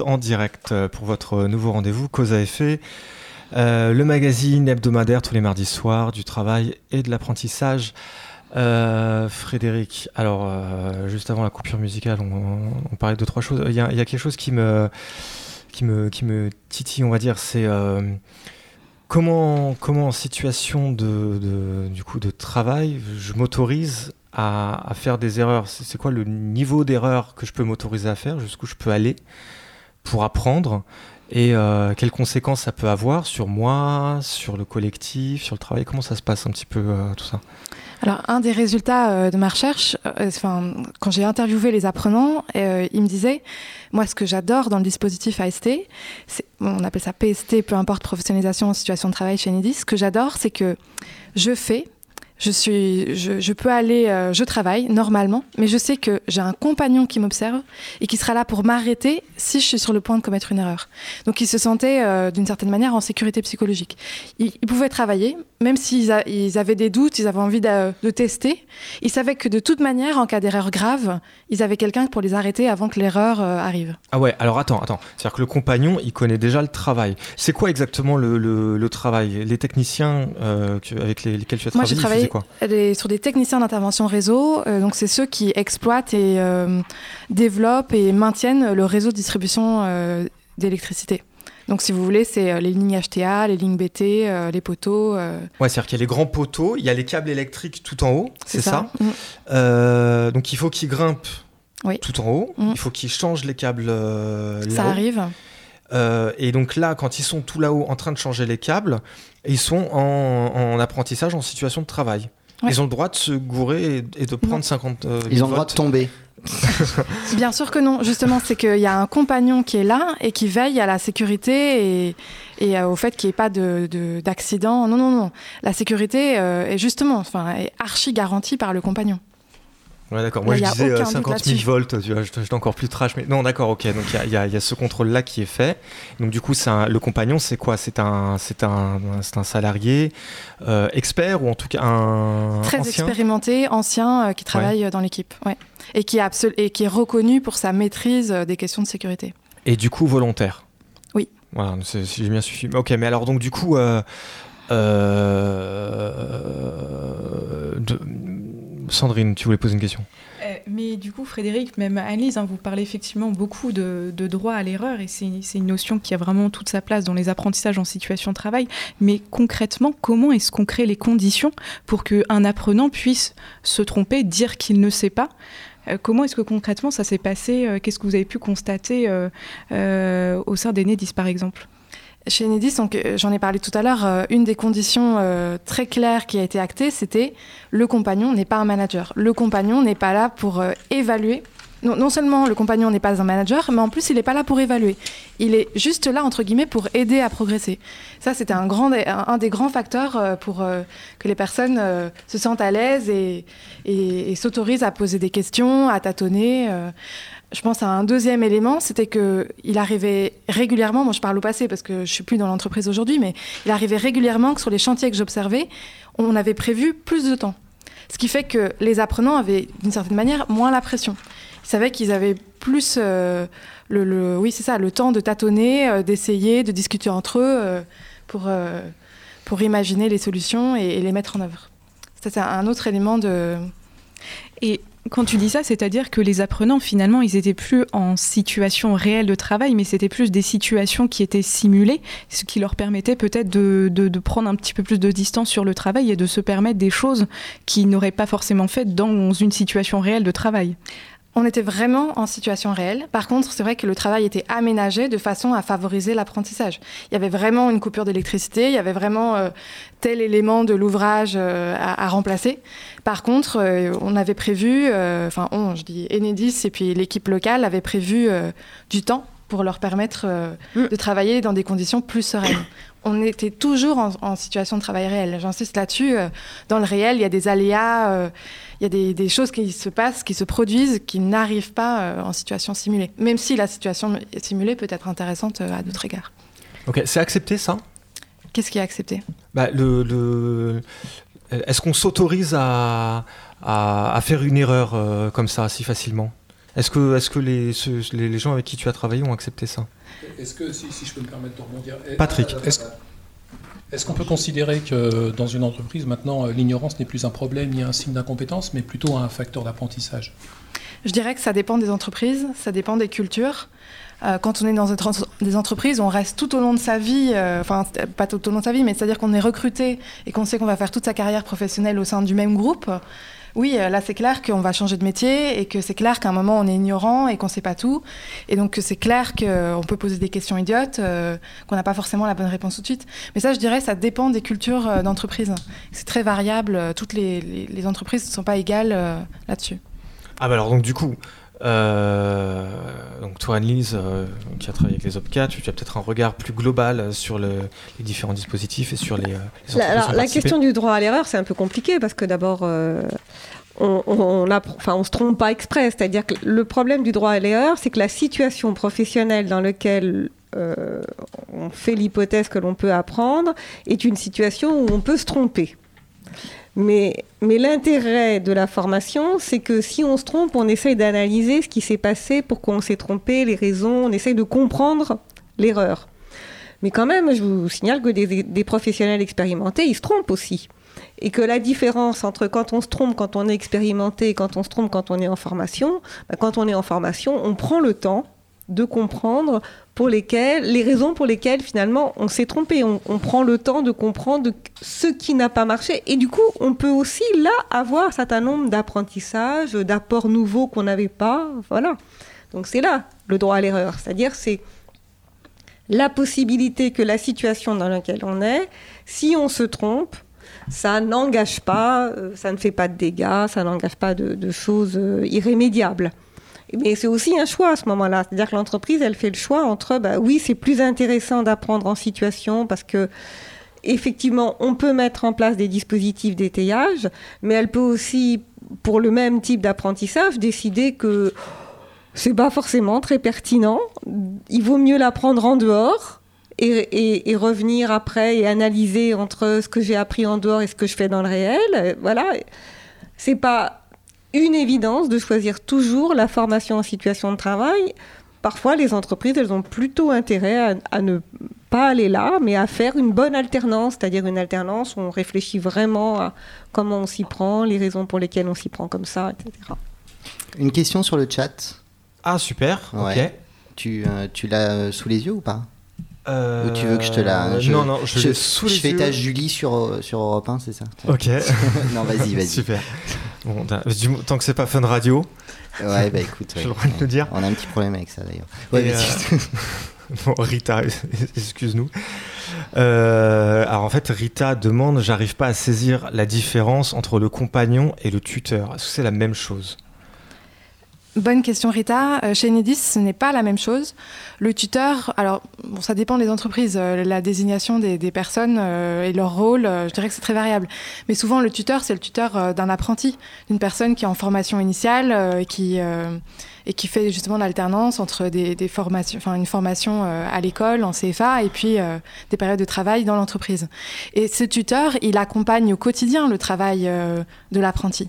en direct euh, pour votre nouveau rendez-vous Cause à effet, euh, le magazine hebdomadaire tous les mardis soirs du travail et de l'apprentissage. Euh, Frédéric, alors juste avant la coupure musicale, on, on parlait de trois choses. Il y, a, quelque chose qui me, qui me, qui me titille, on va dire, c'est comment, comment en situation de, du coup, de travail, je m'autorise à, à faire des erreurs? C'est quoi le niveau d'erreur que je peux m'autoriser à faire, jusqu'où je peux aller? Pour apprendre et euh, quelles conséquences ça peut avoir sur moi, sur le collectif, sur le travail? Comment ça se passe un petit peu euh, tout ça? Alors, un des résultats euh, de ma recherche, enfin, quand j'ai interviewé les apprenants, ils me disaient, moi, ce que j'adore dans le dispositif AST, on appelle ça PST, peu importe professionnalisation en situation de travail chez Enedis, ce que j'adore, c'est que je fais, je peux aller, euh, je travaille normalement, mais je sais que j'ai un compagnon qui m'observe et qui sera là pour m'arrêter si je suis sur le point de commettre une erreur. Donc, ils se sentaient euh, d'une certaine manière en sécurité psychologique. Ils pouvaient travailler, même s'ils a- ils avaient des doutes, ils avaient envie de, de tester. Ils savaient que de toute manière, en cas d'erreur grave, ils avaient quelqu'un pour les arrêter avant que l'erreur euh, arrive. Ah ouais, alors attends, attends. C'est-à-dire que le compagnon, il connaît déjà le travail. C'est quoi exactement le, le- le travail? Les techniciens euh, avec les- lesquels tu as Moi, travaillé, j'ai travaillé sur des techniciens d'intervention réseau. euh, donc, c'est ceux qui exploitent et développent et maintiennent le réseau de distribution d'électricité. Donc, si vous voulez, c'est euh, les lignes HTA, les lignes BT, euh, les poteaux. euh, Ouais, c'est-à-dire qu'il y a les grands poteaux, il y a les câbles électriques tout en haut, c'est ça, Mm. Euh, Donc il faut qu'ils grimpent Oui. tout en haut, Mm. il faut qu'ils changent les câbles euh, Ça arrive. Euh, et donc là, quand ils sont tout là-haut en train de changer les câbles, ils sont en, en apprentissage, en situation de travail. Ouais. Ils ont le droit de se gourer et, et de prendre 50 euh, Ils ont le droit de tomber. Bien sûr que non. Justement, c'est qu'il y a un compagnon qui est là et qui veille à la sécurité et, euh, au fait qu'il n'y ait pas de- de- d'accident. non, non, non. La sécurité euh, est justement, enfin, est archi garantie par le compagnon. Ouais, d'accord. Moi, je disais euh, aucun doute 50 000 là-dessus. volts, tu vois, je- j'étais encore plus trash. Mais non, d'accord, ok. Donc, il y a- y, y ce contrôle-là qui est fait. Donc, du coup, un- le compagnon, c'est quoi? C'est un, un, un salarié euh, expert ou en tout cas un Très ancien? expérimenté, ancien, euh, qui travaille euh, dans l'équipe. Ouais. Et, qui est absol- et qui est reconnu pour sa maîtrise euh, des questions de sécurité. Et du coup, volontaire? Oui. Voilà, si j'ai bien suivi. Ok, mais alors, donc, du coup, euh, euh, de- Sandrine, tu voulais poser une question. Euh, mais du coup, Frédéric, même Annelise, hein, vous parlez effectivement beaucoup de, droit à l'erreur et c'est une notion qui a vraiment toute sa place dans les apprentissages en situation de travail. Mais concrètement, comment est-ce qu'on crée les conditions pour qu'un apprenant puisse se tromper, dire qu'il ne sait pas? Euh, Comment est-ce que concrètement ça s'est passé? Euh, Qu'est-ce que vous avez pu constater au sein d'Enedis, par exemple? Chez Enedis, euh, j'en ai parlé tout à l'heure, euh, une des conditions très claires qui a été actée, c'était le compagnon n'est pas un manager. Le compagnon n'est pas là pour évaluer non, seulement le compagnon n'est pas un manager, mais en plus il n'est pas là pour évaluer. Il est juste là, entre guillemets, pour aider à progresser. Ça, c'était un, un, des grands facteurs euh, pour euh, que les personnes euh, se sentent à l'aise et, s'autorisent à poser des questions, à tâtonner. Je pense à un deuxième élément, c'était qu'il arrivait régulièrement, moi je parle au passé parce que je suis plus dans l'entreprise aujourd'hui, mais il arrivait régulièrement que sur les chantiers que j'observais, on avait prévu plus de temps. Ce qui fait que les apprenants avaient, d'une certaine manière, moins la pression. Ils savaient qu'ils avaient plus euh, le, oui, ça, le temps de tâtonner, euh, d'essayer, de discuter entre eux euh, pour, pour imaginer les solutions et, les mettre en œuvre. C'est un autre élément de. Et quand tu dis ça, c'est-à-dire que les apprenants, finalement, ils étaient plus en situation réelle de travail, mais c'était plus des situations qui étaient simulées, ce qui leur permettait peut-être de, de, de, prendre un petit peu plus de distance sur le travail et de se permettre des choses qu'ils n'auraient pas forcément faites dans une situation réelle de travail. On était vraiment en situation réelle. Par contre, c'est vrai que le travail était aménagé de façon à favoriser l'apprentissage. Il y avait vraiment une coupure d'électricité, il y avait vraiment euh, tel élément de l'ouvrage euh, à, remplacer. Par contre, euh, on avait prévu, enfin on, je dis Enedis et puis l'équipe locale avait prévu du temps pour leur permettre mm. de travailler dans des conditions plus sereines on était toujours en, situation de travail réel. J'insiste là-dessus. dans le réel, il y a des aléas, il y a des, choses qui se passent, qui se produisent, qui n'arrivent pas euh, en situation simulée. Même si la situation simulée peut être intéressante euh, à d'autres égards. Ok, c'est accepté ça? Qu'est-ce qui est accepté? Bah, le, Est-ce qu'on s'autorise à, à, faire une erreur euh, comme ça si facilement? Est-ce que, est -ce que les, les, gens avec qui tu as travaillé ont accepté ça? Est-ce que, si, je peux me permettre de rebondir... Patrick. Est-ce qu'on peut considérer que dans une entreprise, maintenant, l'ignorance n'est plus un problème ni un signe d'incompétence, mais plutôt un facteur d'apprentissage? Je dirais que ça dépend des entreprises, ça dépend des cultures. Euh, quand on est dans des entreprises, on reste tout au long de sa vie, euh, enfin pas tout au long de sa vie, mais c'est-à-dire qu'on est recruté et qu'on sait qu'on va faire toute sa carrière professionnelle au sein du même groupe oui, euh, là c'est clair qu'on va changer de métier et que c'est clair qu'à un moment on est ignorant et qu'on ne sait pas tout. Et donc c'est clair qu'on peut poser des questions idiotes, euh, qu'on n'a pas forcément la bonne réponse tout de suite. Mais ça, je dirais, ça dépend des cultures euh, d'entreprise. C'est très variable. Toutes les, entreprises ne sont pas égales là-dessus. Ah bah alors donc du coup, donc toi, Annelise, qui a travaillé avec les OPCAT, tu as peut-être un regard plus global sur les différents dispositifs et sur les. les la, la question du droit à l'erreur, c'est un peu compliqué parce que d'abord, on, on, on, se trompe pas exprès. C'est-à-dire que le problème du droit à l'erreur, c'est que la situation professionnelle dans laquelle euh, on fait l'hypothèse que l'on peut apprendre est une situation où on peut se tromper. Mais, l'intérêt de la formation, c'est que si on se trompe, on essaye d'analyser ce qui s'est passé, pourquoi on s'est trompé, les raisons, on essaye de comprendre l'erreur. Mais quand même, je vous signale que des, des professionnels expérimentés, ils se trompent aussi et que la différence entre quand on se trompe, quand on est expérimenté, et quand on se trompe, quand on est en formation, bah, quand on est en formation, on prend le temps de comprendre pour lesquelles, les raisons pour lesquelles finalement on s'est trompé. On, prend le temps de comprendre ce qui n'a pas marché. Et du coup, on peut aussi là avoir un certain nombre d'apprentissages, d'apports nouveaux qu'on n'avait pas. Voilà. Donc c'est là le droit à l'erreur. C'est-à-dire c'est la possibilité que la situation dans laquelle on est, si on se trompe, ça n'engage pas, euh, ça ne fait pas de dégâts, ça n'engage pas de, choses euh, irrémédiables. Mais c'est aussi un choix à ce moment-là. C'est-à-dire que l'entreprise, elle fait le choix entre, bah, oui, c'est plus intéressant d'apprendre en situation parce que, effectivement, on peut mettre en place des dispositifs d'étayage, mais elle peut aussi, pour le même type d'apprentissage, décider que c'est pas forcément très pertinent. Il vaut mieux l'apprendre en dehors et, revenir après et analyser entre ce que j'ai appris en dehors et ce que je fais dans le réel. Voilà. C'est pas une évidence de choisir toujours la formation en situation de travail. Parfois, les entreprises, elles ont plutôt intérêt à, ne pas aller là, mais à faire une bonne alternance, c'est-à-dire une alternance où on réfléchit vraiment à comment on s'y prend, les raisons pour lesquelles on s'y prend comme ça, etc. Une question sur le chat. Ah, super, ok. Tu, euh, tu l'as sous les yeux ou pas? Ou tu veux que je te la. Je, non, non, je, je, sous je fais ta Julie sur, sur Europe 1, c'est ça Ok. non, vas-y, vas-y. Super. Bon, tant que c'est pas Fun Radio. Ouais, bah écoute. J'ai le droit de te dire. On a un petit problème avec ça d'ailleurs. Ouais, euh, Rita, excuse-nous. Euh, alors en fait, Rita demande, j'arrive pas à saisir la différence entre le compagnon et le tuteur. Est-ce que c'est la même chose? Bonne question Rita. Euh, chez Enedis, ce n'est pas la même chose. Le tuteur, alors ça dépend des entreprises. Euh, la désignation des, personnes euh, et leur rôle, je dirais que c'est très variable. Mais souvent, le tuteur, c'est le tuteur d'un apprenti, d'une personne qui est en formation initiale et qui fait justement l'alternance entre des, formations, une formation à l'école, en CFA, et puis des périodes de travail dans l'entreprise. Et ce tuteur, il accompagne au quotidien le travail de l'apprenti.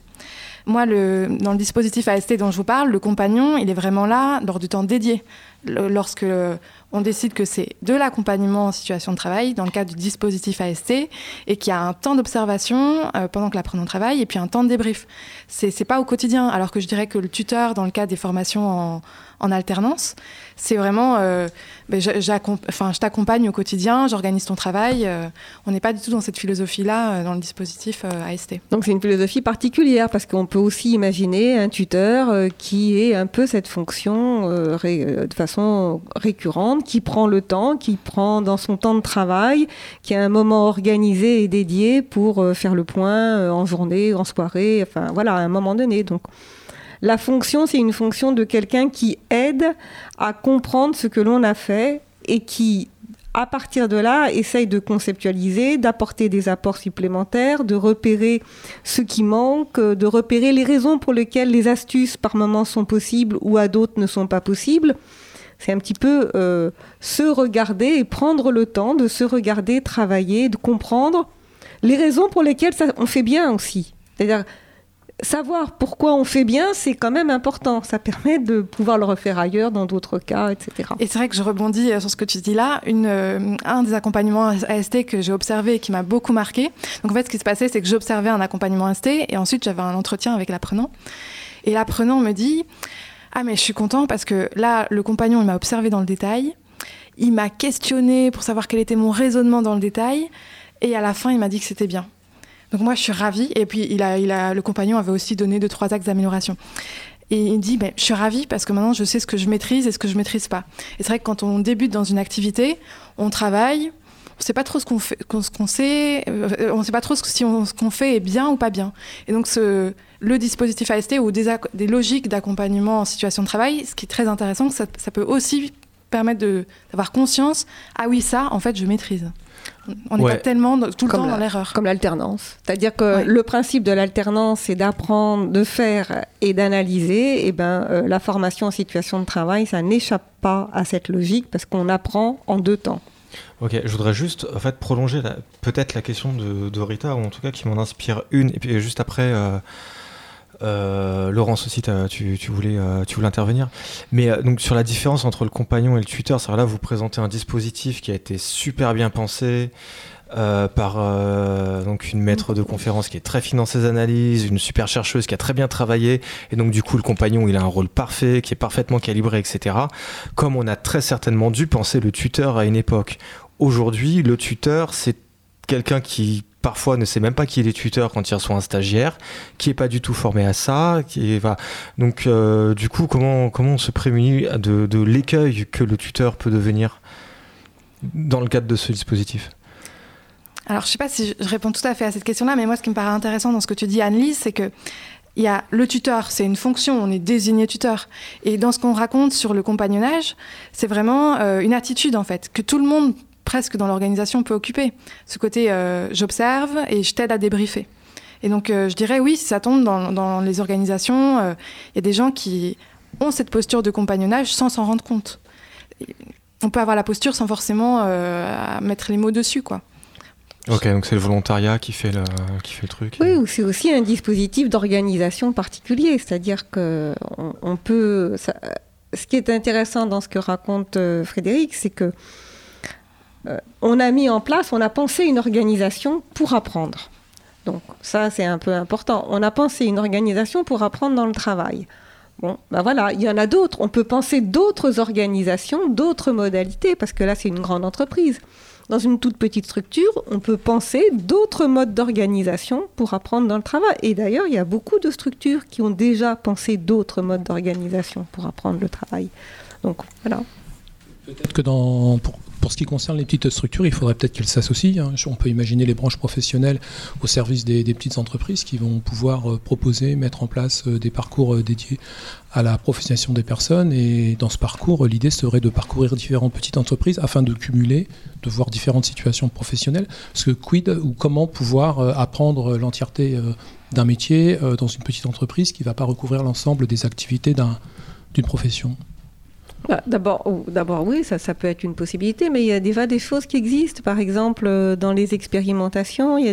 Moi, le, dans le dispositif AST dont je vous parle, le compagnon, il est vraiment là lors du temps dédié. lorsque on décide que c'est de l'accompagnement en situation de travail dans le cadre du dispositif AST et qu'il y a un temps d'observation euh, pendant que l'apprenant travaille et puis un temps de débrief. C'est pas au quotidien, alors que je dirais que le tuteur, dans le cadre des formations en alternance, c'est vraiment, euh, ben, je t'accompagne au quotidien, j'organise ton travail. Euh, on n'est pas du tout dans cette philosophie-là euh, dans le dispositif AST. Donc c'est une philosophie particulière parce qu'on peut aussi imaginer un tuteur qui est un peu cette fonction de façon récurrente, qui prend le temps, qui prend dans son temps de travail, qui a un moment organisé et dédié pour faire le point en journée, en soirée, enfin voilà, à un moment donné. Donc la fonction, c'est une fonction de quelqu'un qui aide à comprendre ce que l'on a fait et qui, à partir de là, essaye de conceptualiser, d'apporter des apports supplémentaires, de repérer ce qui manque, de repérer les raisons pour lesquelles les astuces par moments sont possibles ou à d'autres ne sont pas possibles. C'est un petit peu euh, se regarder et prendre le temps de se regarder, travailler, de comprendre les raisons pour lesquelles on fait bien aussi. C'est-à-dire, savoir pourquoi on fait bien, c'est quand même important. Ça permet de pouvoir le refaire ailleurs, dans d'autres cas, etc. Et c'est vrai que je rebondis euh, sur ce que tu dis là. Euh, un des accompagnements AST que j'ai observé et qui m'a beaucoup marqué. Donc en fait, ce qui se passait, c'est que j'observais un accompagnement AST et ensuite j'avais un entretien avec l'apprenant. Et l'apprenant me dit Ah, mais je suis content parce que là, le compagnon, il m'a observé dans le détail. Il m'a questionné pour savoir quel était mon raisonnement dans le détail. Et à la fin, il m'a dit que c'était bien. Donc moi, je suis ravie. Et puis, le compagnon avait aussi donné deux, trois axes d'amélioration. Et il dit, ben, je suis ravie parce que maintenant, je sais ce que je maîtrise et ce que je maîtrise pas. Et c'est vrai que quand on débute dans une activité, on travaille, on sait pas trop ce qu'on fait, ce qu'on sait, euh, on sait pas trop si ce qu'on fait est bien ou pas bien. Et donc, le dispositif AST ou des, logiques d'accompagnement en situation de travail, ce qui est très intéressant, ça peut aussi permettre d'avoir conscience, ah oui, ça, en fait, je maîtrise. On n'est pas tellement tout le temps dans l'erreur. Comme l'alternance. C'est-à-dire que le principe de l'alternance, c'est d'apprendre, de faire et d'analyser. Et eh ben, euh, la formation en situation de travail, ça n'échappe pas à cette logique parce qu'on apprend en deux temps. Ok, je voudrais juste en fait prolonger peut-être la question de, Rita, ou en tout cas qui m'en inspire une, et puis juste après. Euh, euh, Laurence aussi, tu, voulais, euh, tu voulais intervenir. Mais euh, donc sur la différence entre le compagnon et le tuteur, c'est là vous présentez un dispositif qui a été super bien pensé par donc une maître de conférence qui est très fine dans ses analyses, une super chercheuse qui a très bien travaillé, et donc du coup le compagnon il a un rôle parfait, qui est parfaitement calibré, etc. Comme on a très certainement dû penser le tuteur à une époque. Aujourd'hui, le tuteur c'est quelqu'un qui parfois ne sait même pas qui est tuteur quand il reçoit un stagiaire, qui est pas du tout formé à ça, qui va donc euh, du coup comment comment on se prémunit de, l'écueil que le tuteur peut devenir dans le cadre de ce dispositif? Alors je sais pas si je réponds tout à fait à cette question-là, mais moi ce qui me paraît intéressant dans ce que tu dis Anne-Lise, c'est que il y a le tuteur, c'est une fonction, on est désigné tuteur. Et dans ce qu'on raconte sur le compagnonnage, c'est vraiment euh, une attitude en fait, que tout le monde presque dans l'organisation peut occuper. Ce côté euh, j'observe et je t'aide à débriefer. Et donc euh, je dirais oui, si ça tombe dans, les organisations, euh, il y a des gens qui ont cette posture de compagnonnage sans s'en rendre compte. On peut avoir la posture sans forcément mettre les mots dessus, quoi. Ok, donc c'est le volontariat qui fait le, qui fait le truc. Oui, ou c'est aussi un dispositif d'organisation particulier, c'est-à-dire que on, peut. ce qui est intéressant dans ce que raconte Frédéric, c'est que euh, on a mis en place, on a pensé une organisation pour apprendre. Donc ça, c'est un peu important. On a pensé une organisation pour apprendre dans le travail. Bon, ben voilà, il y en a d'autres. On peut penser d'autres organisations, d'autres modalités, parce que là, c'est une grande entreprise. Dans une toute petite structure, on peut penser d'autres modes d'organisation pour apprendre dans le travail. Et d'ailleurs, il y a beaucoup de structures qui ont déjà pensé d'autres modes d'organisation pour apprendre le travail. Donc voilà. Peut-être que dans, pour, pour, ce qui concerne les petites structures, il faudrait peut-être qu'elles s'associent. Hein. On peut imaginer les branches professionnelles au service des, petites entreprises qui vont pouvoir euh, proposer, mettre en place euh, des parcours euh, dédiés à la professionnalisation des personnes. Et dans ce parcours, l'idée serait de parcourir différentes petites entreprises afin de cumuler, de voir différentes situations professionnelles. Parce que quid ou comment pouvoir apprendre l'entièreté d'un métier dans une petite entreprise qui ne va pas recouvrir l'ensemble des activités d'une profession? Bah, d'abord, oui, ça, peut être une possibilité, mais il y a des choses qui existent. Par exemple, euh, dans les expérimentations, il y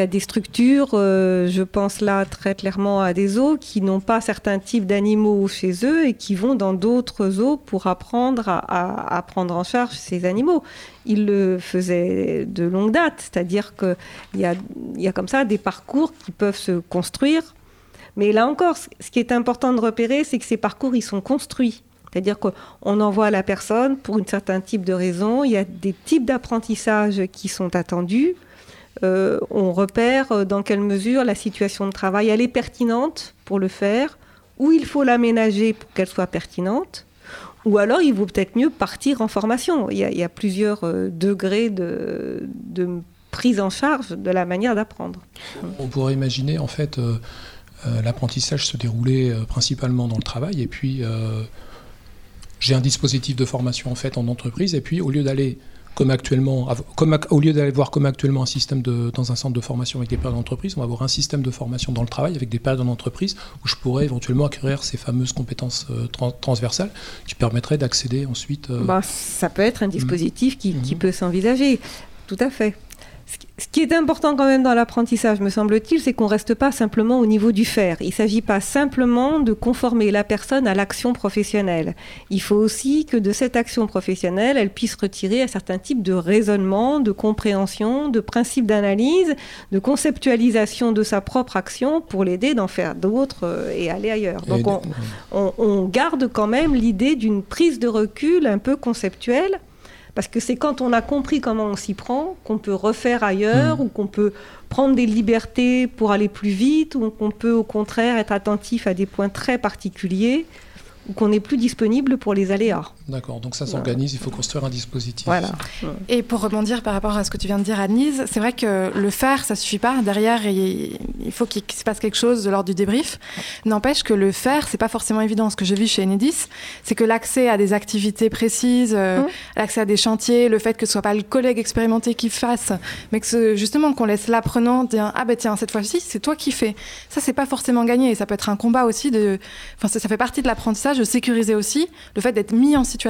a des structures, je pense là très clairement à des zoos qui n'ont pas certains types d'animaux chez eux et qui vont dans d'autres zoos pour apprendre à, prendre en charge ces animaux. Ils le faisaient de longue date, c'est-à-dire qu'il y a comme ça des parcours qui peuvent se construire mais là encore, ce qui est important de repérer, c'est que ces parcours, ils sont construits. C'est-à-dire qu'on envoie la personne pour un certain type de raison. Il y a des types d'apprentissage qui sont attendus. Euh, on repère euh, dans quelle mesure la situation de travail elle est pertinente pour le faire, ou il faut l'aménager pour qu'elle soit pertinente, ou alors il vaut peut-être mieux partir en formation. Il y a, plusieurs euh, degrés de, prise en charge de la manière d'apprendre. On pourrait imaginer en fait l'apprentissage se déroulait euh, principalement dans le travail. Et puis, euh, j'ai un dispositif de formation en fait en entreprise. Et puis, au lieu d'aller comme actuellement, comme, au lieu d'aller voir comme actuellement un système de, dans un centre de formation avec des périodes d'entreprise, on va avoir un système de formation dans le travail avec des périodes en entreprise où je pourrais éventuellement acquérir ces fameuses compétences transversales qui permettraient d'accéder ensuite. Bah, ça peut être un dispositif qui, qui mhm. peut s'envisager, tout à fait. Ce qui est important quand même dans l'apprentissage, me semble-t-il, c'est qu'on ne reste pas simplement au niveau du faire. Il ne s'agit pas simplement de conformer la personne à l'action professionnelle. Il faut aussi que de cette action professionnelle, elle puisse retirer un certain type de raisonnement, de compréhension, de principe d'analyse, de conceptualisation de sa propre action pour l'aider d'en faire d'autres euh, et aller ailleurs. Donc on, on garde quand même l'idée d'une prise de recul un peu conceptuelle parce que c'est quand on a compris comment on s'y prend qu'on peut refaire ailleurs hmm. ou qu'on peut prendre des libertés pour aller plus vite ou qu'on peut au contraire être attentif à des points très particuliers ou qu'on n'est plus disponible pour les aléas. D'accord, donc ça s'organise, il faut construire un dispositif. Voilà. Et pour rebondir par rapport à ce que tu viens de dire, Anise, c'est vrai que le faire, ça suffit pas. Derrière, il faut qu'il se passe quelque chose de l'ordre du débrief. N'empêche que le faire, c'est pas forcément évident. Ce que je vis chez Enedis, c'est que l'accès à des activités précises, euh, mmh. l'accès à des chantiers, le fait que ce soit pas le collègue expérimenté qui fasse, mais que justement qu'on laisse l'apprenant dire ah ben tiens cette fois-ci c'est toi qui fais. Ça c'est pas forcément gagné et ça peut être un combat aussi de. Enfin ça, ça fait partie de l'apprentissage de sécuriser aussi le fait d'être mis en situation.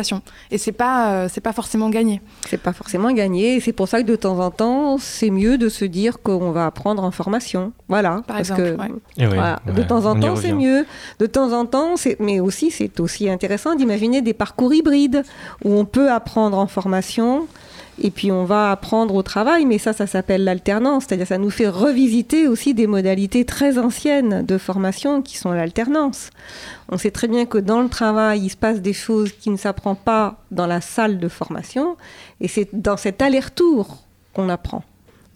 Et c'est pas, euh, c'est pas forcément gagné. C'est pas forcément gagné. Et c'est pour ça que de temps en temps, c'est mieux de se dire qu'on va apprendre en formation. Voilà. Par exemple. Eh de temps en temps, c'est mieux. De temps en temps, c'est, mais aussi, c'est aussi intéressant d'imaginer des parcours hybrides où on peut apprendre en formation et puis on va apprendre au travail, mais ça, ça s'appelle l'alternance, c'est-à-dire ça nous fait revisiter aussi des modalités très anciennes de formation qui sont l'alternance. On sait très bien que dans le travail, il se passe des choses qui ne s'apprend pas dans la salle de formation, et c'est dans cet aller-retour qu'on apprend.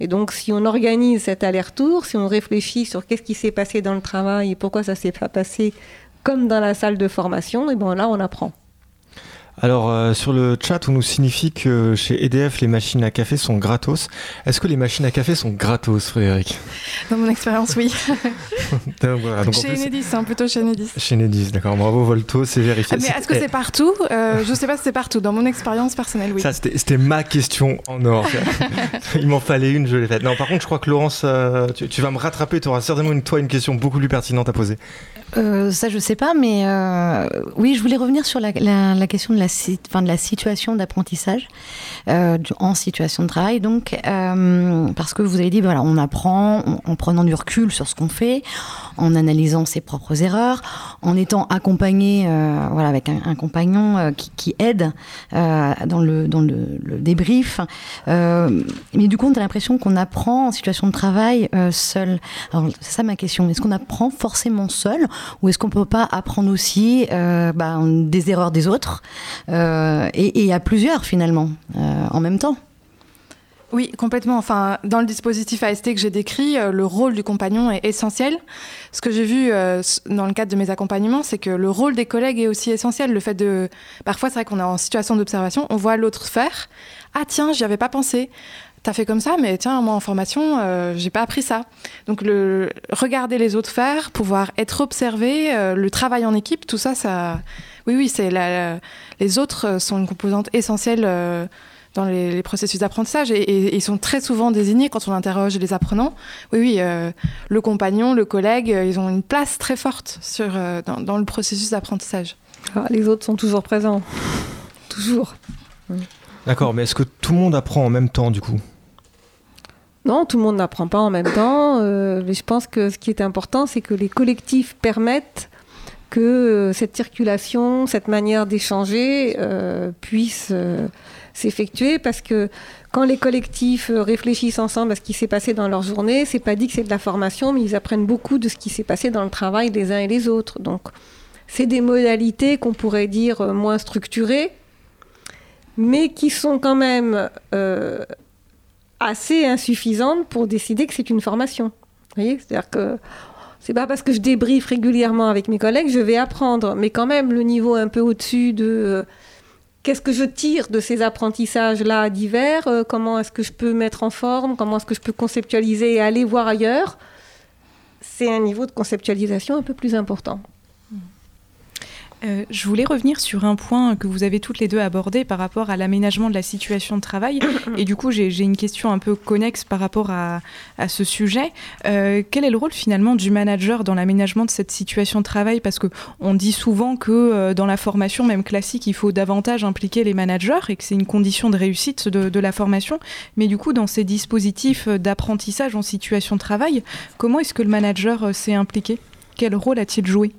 Et donc, si on organise cet aller-retour, si on réfléchit sur qu'est-ce qui s'est passé dans le travail et pourquoi ça s'est pas passé comme dans la salle de formation, et ben là, on apprend. Alors euh, sur le chat, on nous signifie que chez EDF, les machines à café sont gratos. Est-ce que les machines à café sont gratos, Frédéric? Dans mon expérience, oui. chez Enedis, hein, plutôt chez Enedis. Chez Enedis, d'accord. Bravo Volto, c'est vérifié. Ah, mais est-ce que c'est partout? Euh, Je ne sais pas si c'est partout. Dans mon expérience personnelle, oui. Ça, c'était ma question en or. Il m'en fallait une, je l'ai faite. Non, par contre, je crois que Laurence, euh, tu, vas me rattraper. Tu auras certainement une, toi une question beaucoup plus pertinente à poser. Ça, je sais pas, mais oui, je voulais revenir sur la, la question de la de la situation d'apprentissage euh, en situation de travail. Donc, euh, parce que vous avez dit, voilà, on apprend en, prenant du recul sur ce qu'on fait, en analysant ses propres erreurs, en étant accompagné, euh, voilà, avec un, compagnon qui, aide dans le dans le, débrief. mais du coup, on a l'impression qu'on apprend en situation de travail seul. Alors, c'est ça ma question. Est-ce qu'on apprend forcément seul, ou est-ce qu'on peut pas apprendre aussi bah, des erreurs des autres euh, et, à plusieurs finalement, euh, en même temps. Oui, complètement. Enfin, dans le dispositif AST que j'ai décrit, euh, le rôle du compagnon est essentiel. Ce que j'ai vu euh, dans le cadre de mes accompagnements, c'est que le rôle des collègues est aussi essentiel. Le fait de, parfois, c'est vrai qu'on est en situation d'observation, on voit l'autre faire. Ah tiens, j'y avais pas pensé. T'as fait comme ça, mais tiens, moi en formation, euh, j'ai pas appris ça. Donc le regarder les autres faire, pouvoir être observé, le travail en équipe, tout ça, ça, oui, oui, c'est les autres sont une composante essentielle dans les, processus d'apprentissage et, ils sont très souvent désignés quand on interroge les apprenants. Oui, oui, euh, le compagnon, le collègue, euh, ils ont une place très forte sur, euh, dans, le processus d'apprentissage. Ah, les autres sont toujours présents. toujours. D'accord, mais est-ce que tout le monde apprend en même temps du coup? Non, tout le monde n'apprend pas en même temps, mais je pense que ce qui est important, c'est que les collectifs permettent que cette circulation, cette manière d'échanger puisse s'effectuer parce que quand les collectifs euh, réfléchissent ensemble à ce qui s'est passé dans leur journée, c'est pas dit que c'est de la formation, mais ils apprennent beaucoup de ce qui s'est passé dans le travail des uns et des autres. Donc, c'est des modalités qu'on pourrait dire euh, moins structurées, mais qui sont quand même euh, assez insuffisantes pour décider que c'est une formation. Voyez C'est-à-dire que c'est pas parce que je débriefe régulièrement avec mes collègues, je vais apprendre, mais quand même le niveau un peu au-dessus de qu'est-ce que je tire de ces apprentissages-là divers euh, Comment est-ce que je peux mettre en forme Comment est-ce que je peux conceptualiser et aller voir ailleurs C'est un niveau de conceptualisation un peu plus important. Euh, je voulais revenir sur un point que vous avez toutes les deux abordé par rapport à l'aménagement de la situation de travail. Et du coup, j'ai une question un peu connexe par rapport à, ce sujet. Euh, quel est le rôle finalement du manager dans l'aménagement de cette situation de travail? Parce qu'on dit souvent que euh, dans la formation, même classique, il faut davantage impliquer les managers et que c'est une condition de réussite de, de, la formation. Mais du coup, dans ces dispositifs d'apprentissage en situation de travail, comment est-ce que le manager s'est impliqué? Quel rôle a-t-il joué?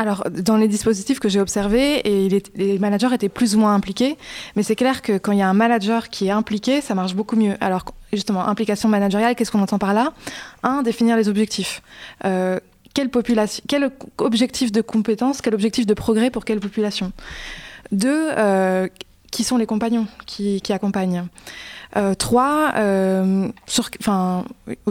Alors, dans les dispositifs que j'ai observés, et les managers étaient plus ou moins impliqués, mais c'est clair que quand il y a un manager qui est impliqué, ça marche beaucoup mieux. Alors, justement, implication managériale, qu'est-ce qu'on entend par là? Un, définir les objectifs. Euh, quel objectif de compétence, quel objectif de progrès pour quelle population? Deux, euh, qui sont les compagnons qui, accompagnent euh, trois, euh, enfin,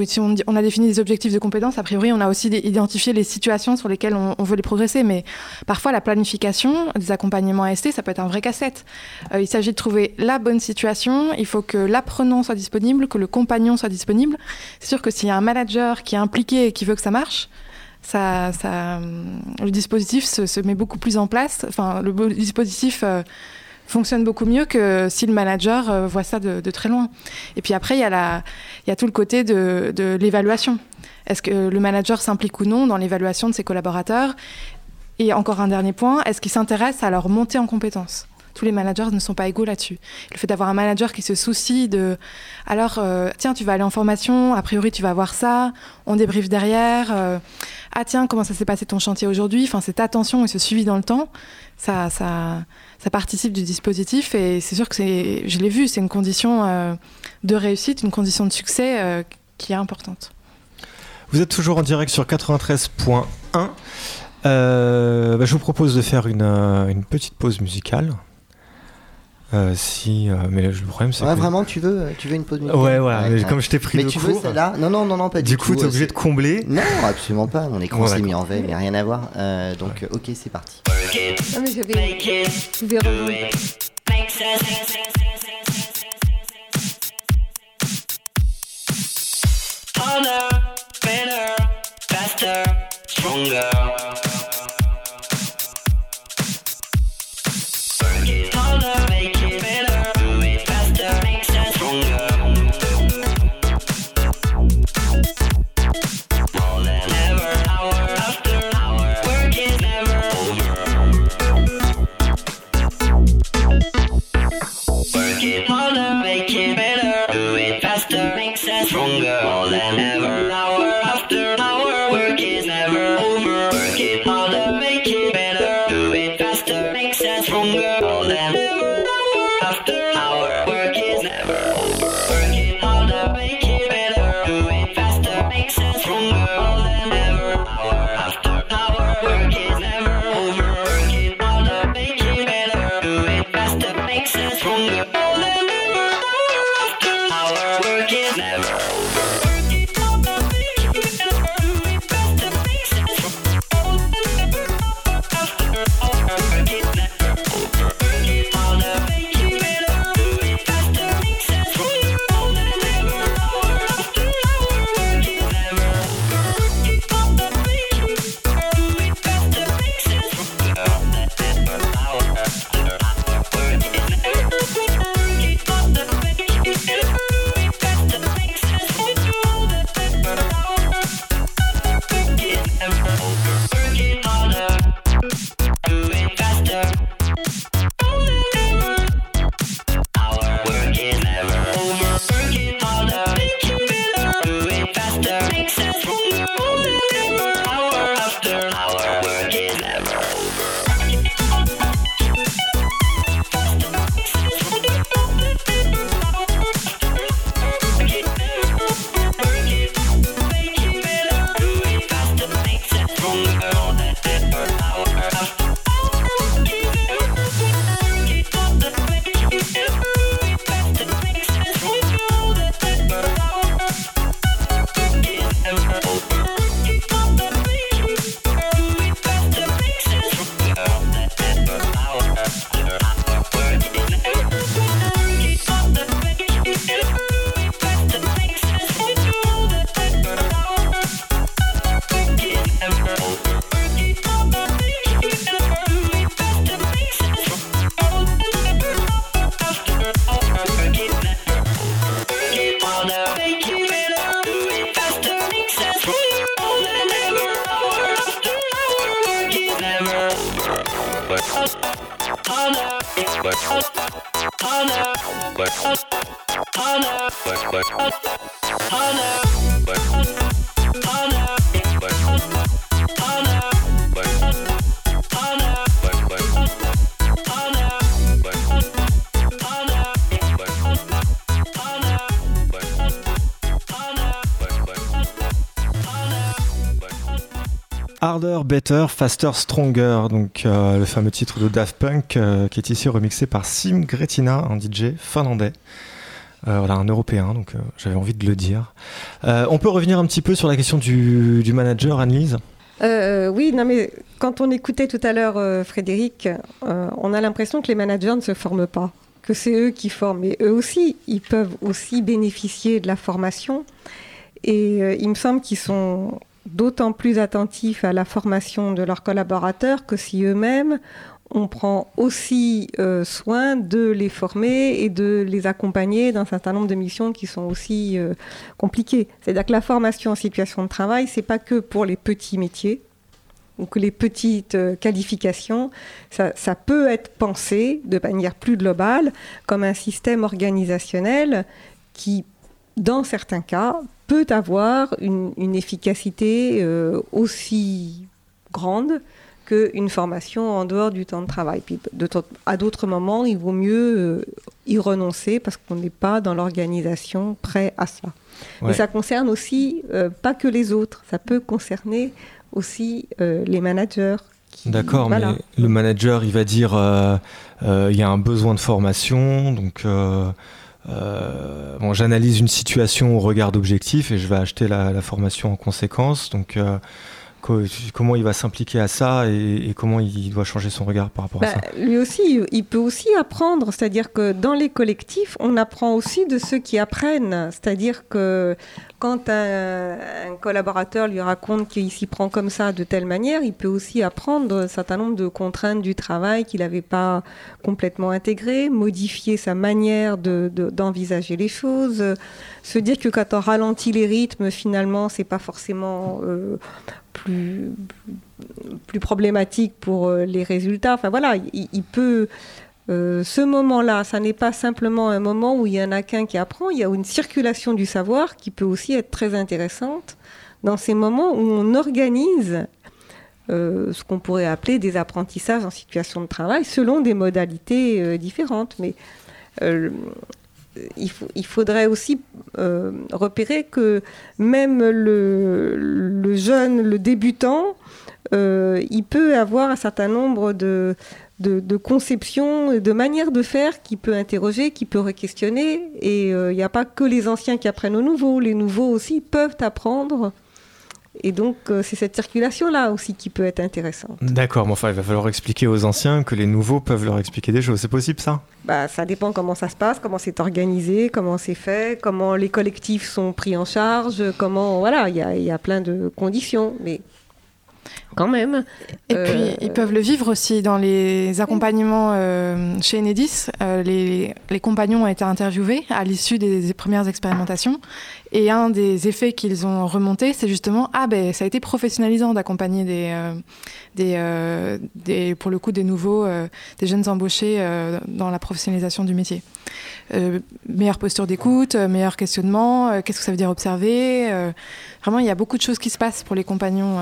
si on, a défini des objectifs de compétences, a priori, on a aussi identifié les situations sur lesquelles on, veut les progresser. Mais parfois, la planification des accompagnements AST, ça peut être un vrai casse-tête. Euh, il s'agit de trouver la bonne situation. Il faut que l'apprenant soit disponible, que le compagnon soit disponible. C'est sûr que s'il y a un manager qui est impliqué et qui veut que ça marche, le dispositif se, se, met beaucoup plus en place. Enfin, le dispositif fonctionne beaucoup mieux que si le manager euh, voit ça de, très loin. Et puis après, il y, a tout le côté de, l'évaluation. Est-ce que le manager s'implique ou non dans l'évaluation de ses collaborateurs? Et encore un dernier point, est-ce qu'il s'intéresse à leur montée en compétences? Tous les managers ne sont pas égaux là-dessus. Le fait d'avoir un manager qui se soucie de alors euh, tiens tu vas aller en formation, a priori tu vas voir ça, on débriefe derrière, euh, ah tiens comment ça s'est passé ton chantier aujourd'hui, enfin cette attention et ce suivi dans le temps, ça ça participe du dispositif et c'est sûr que c'est, je l'ai vu, c'est une condition euh, de réussite, une condition de succès euh, qui est importante. Vous êtes toujours en direct sur 93.1. Euh, bah, je vous propose de faire une, une petite pause musicale. Euh, si, euh, mais le problème c'est. Ouais, vraiment, tu veux, tu veux une pause musicale Ouais, ouais, comme je t'ai pris mais le tu veux celle-là Non, non, non, non, pas du, tout. Du coup, t'es obligé de combler Non, absolument pas. Mon écran s'est mis en veille, mais rien à voir. Euh, donc, ok, c'est parti. Ah, mais je vais. Je vais Harder, better, faster, stronger. Better, Faster, Stronger, donc euh, le fameux titre de Daft Punk euh, qui est ici remixé par Sim Gretina, un DJ finlandais. Euh, voilà, un européen, donc j'avais envie de le dire. on peut revenir un petit peu sur la question du, du manager, Annelise? Oui, non mais quand on écoutait tout à l'heure Frédéric, on a l'impression que les managers ne se forment pas, que c'est eux qui forment. Mais eux aussi, ils peuvent aussi bénéficier de la formation. Et il me semble qu'ils sont d'autant plus attentifs à la formation de leurs collaborateurs que si eux-mêmes on prend aussi euh, soin de les former et de les accompagner d'un certain nombre de missions qui sont aussi euh, compliquées. C'est-à-dire que la formation en situation de travail, c'est pas que pour les petits métiers ou que les petites euh, qualifications, ça, ça, peut être pensé de manière plus globale comme un système organisationnel qui, dans certains cas, peut avoir une, efficacité euh, aussi grande qu'une formation en dehors du temps de travail. Puis à d'autres moments, il vaut mieux euh, y renoncer parce qu'on n'est pas dans l'organisation prêt à ça. Mais ça concerne aussi euh, pas que les autres, ça peut concerner aussi les managers. D'accord, mais le manager, il va dire il y a un besoin de formation, donc euh, bon, j'analyse une situation au regard d'objectifs et je vais acheter la, formation en conséquence. Donc, euh, comment il va s'impliquer à ça et, comment il doit changer son regard par rapport à bah, ça? Lui aussi, il peut aussi apprendre. C'est-à-dire que dans les collectifs, on apprend aussi de ceux qui apprennent. C'est-à-dire que quand un, collaborateur lui raconte qu'il s'y prend comme ça, de telle manière, il peut aussi apprendre un certain nombre de contraintes du travail qu'il n'avait pas complètement intégrées, modifier sa manière d'envisager les choses, se dire que quand on ralentit les rythmes, finalement, c'est pas forcément euh, plus, problématique pour euh, les résultats. Enfin voilà, il, peut. Euh, ce moment-là, ça n'est pas simplement un moment où il y en a qu'un qui apprend, il y a une circulation du savoir qui peut aussi être très intéressante dans ces moments où on organise euh, ce qu'on pourrait appeler des apprentissages en situation de travail selon des modalités différentes. Mais il, faudrait aussi euh, repérer que même le, jeune, le débutant, euh, il peut avoir un certain nombre de, de, conceptions, de manières de faire qui peut interroger, qui peut re-questionner. Et euh, il n'y a pas que les anciens qui apprennent aux nouveaux, les nouveaux aussi peuvent apprendre et donc, euh, c'est cette circulation-là aussi qui peut être intéressante. D'accord, mais enfin, il va falloir expliquer aux anciens que les nouveaux peuvent leur expliquer des choses. C'est possible, ça? Bah, Ça dépend comment ça se passe, comment c'est organisé, comment c'est fait, comment les collectifs sont pris en charge, comment. Voilà, il y, y a, plein de conditions. Mais quand même. Et puis, euh, ils peuvent le vivre aussi dans les accompagnements euh, chez Enedis. Euh, les, les, compagnons ont été interviewés à l'issue des, premières expérimentations. Et un des effets qu'ils ont remonté, c'est justement ah ben ça a été professionnalisant d'accompagner des, des, des, pour le coup des nouveaux, des jeunes embauchés dans la professionnalisation du métier. meilleure posture d'écoute, meilleur questionnement, qu'est-ce que ça veut dire observer. vraiment, il y a beaucoup de choses qui se passent pour les compagnons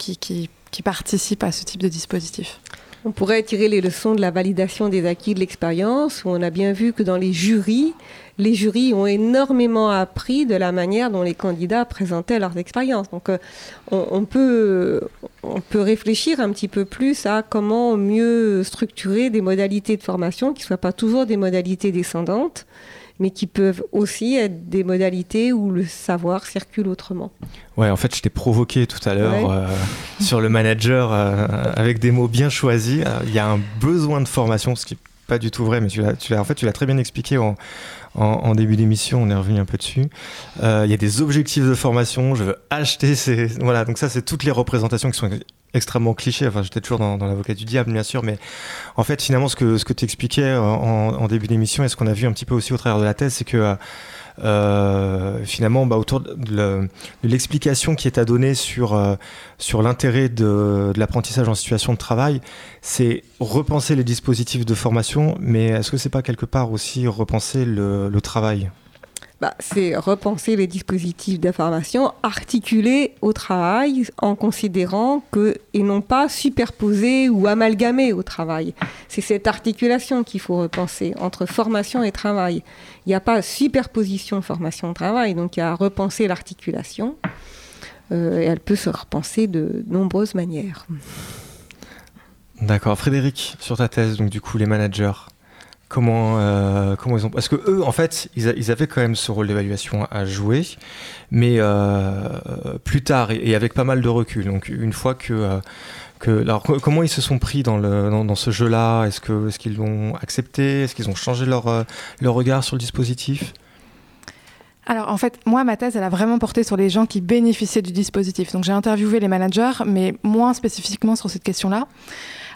qui, participent à ce type de dispositif. On pourrait tirer les leçons de la validation des acquis de l'expérience, où on a bien vu que dans les jurys, les jurys ont énormément appris de la manière dont les candidats présentaient leurs expériences. Donc euh, on, peut, on peut réfléchir un petit peu plus à comment mieux structurer des modalités de formation qui ne soient pas toujours des modalités descendantes, mais qui peuvent aussi être des modalités où le savoir circule autrement. Ouais, en fait, je t'ai provoqué tout à l'heure euh, sur le manager euh, avec des mots bien choisis. Euh, il y a un besoin de formation, ce qui n'est pas du tout vrai, mais tu l'as, en fait, tu l'as très bien expliqué en, en, début d'émission, on est revenu un peu dessus. Il y a des objectifs de formation, je veux acheter ces... Voilà, donc ça, c'est toutes les représentations qui sont extrêmement cliché. Enfin, j'étais toujours dans, l'avocat du diable, bien sûr, mais en fait, finalement, ce que, ce que tu expliquais en, début d'émission et ce qu'on a vu un petit peu aussi au travers de la thèse, c'est que finalement, bah, autour de l'explication qui est à donner sur, sur l'intérêt de, l'apprentissage en situation de travail, c'est repenser les dispositifs de formation, mais est-ce que c'est pas quelque part aussi repenser le travail? Bah, c'est repenser les dispositifs d'information articulés au travail en considérant que, et non pas superposés ou amalgamés au travail. C'est cette articulation qu'il faut repenser entre formation et travail. Il n'y a pas superposition formation-travail, donc il y a à repenser l'articulation. Euh, et elle peut se repenser de nombreuses manières. D'accord. Frédéric, sur ta thèse, donc du coup, les managers, Comment, euh, comment ils ont. Parce que eux, en fait, ils, avaient quand même ce rôle d'évaluation à jouer, mais euh, plus tard et, avec pas mal de recul. Donc, une fois que. Euh, que alors, comment ils se sont pris dans, le, dans, ce jeu-là? Est-ce qu'ils est l'ont accepté? Est-ce qu'ils ont changé leur, leur regard sur le dispositif? Alors en fait, moi, ma thèse, elle a vraiment porté sur les gens qui bénéficiaient du dispositif. Donc j'ai interviewé les managers, mais moins spécifiquement sur cette question-là.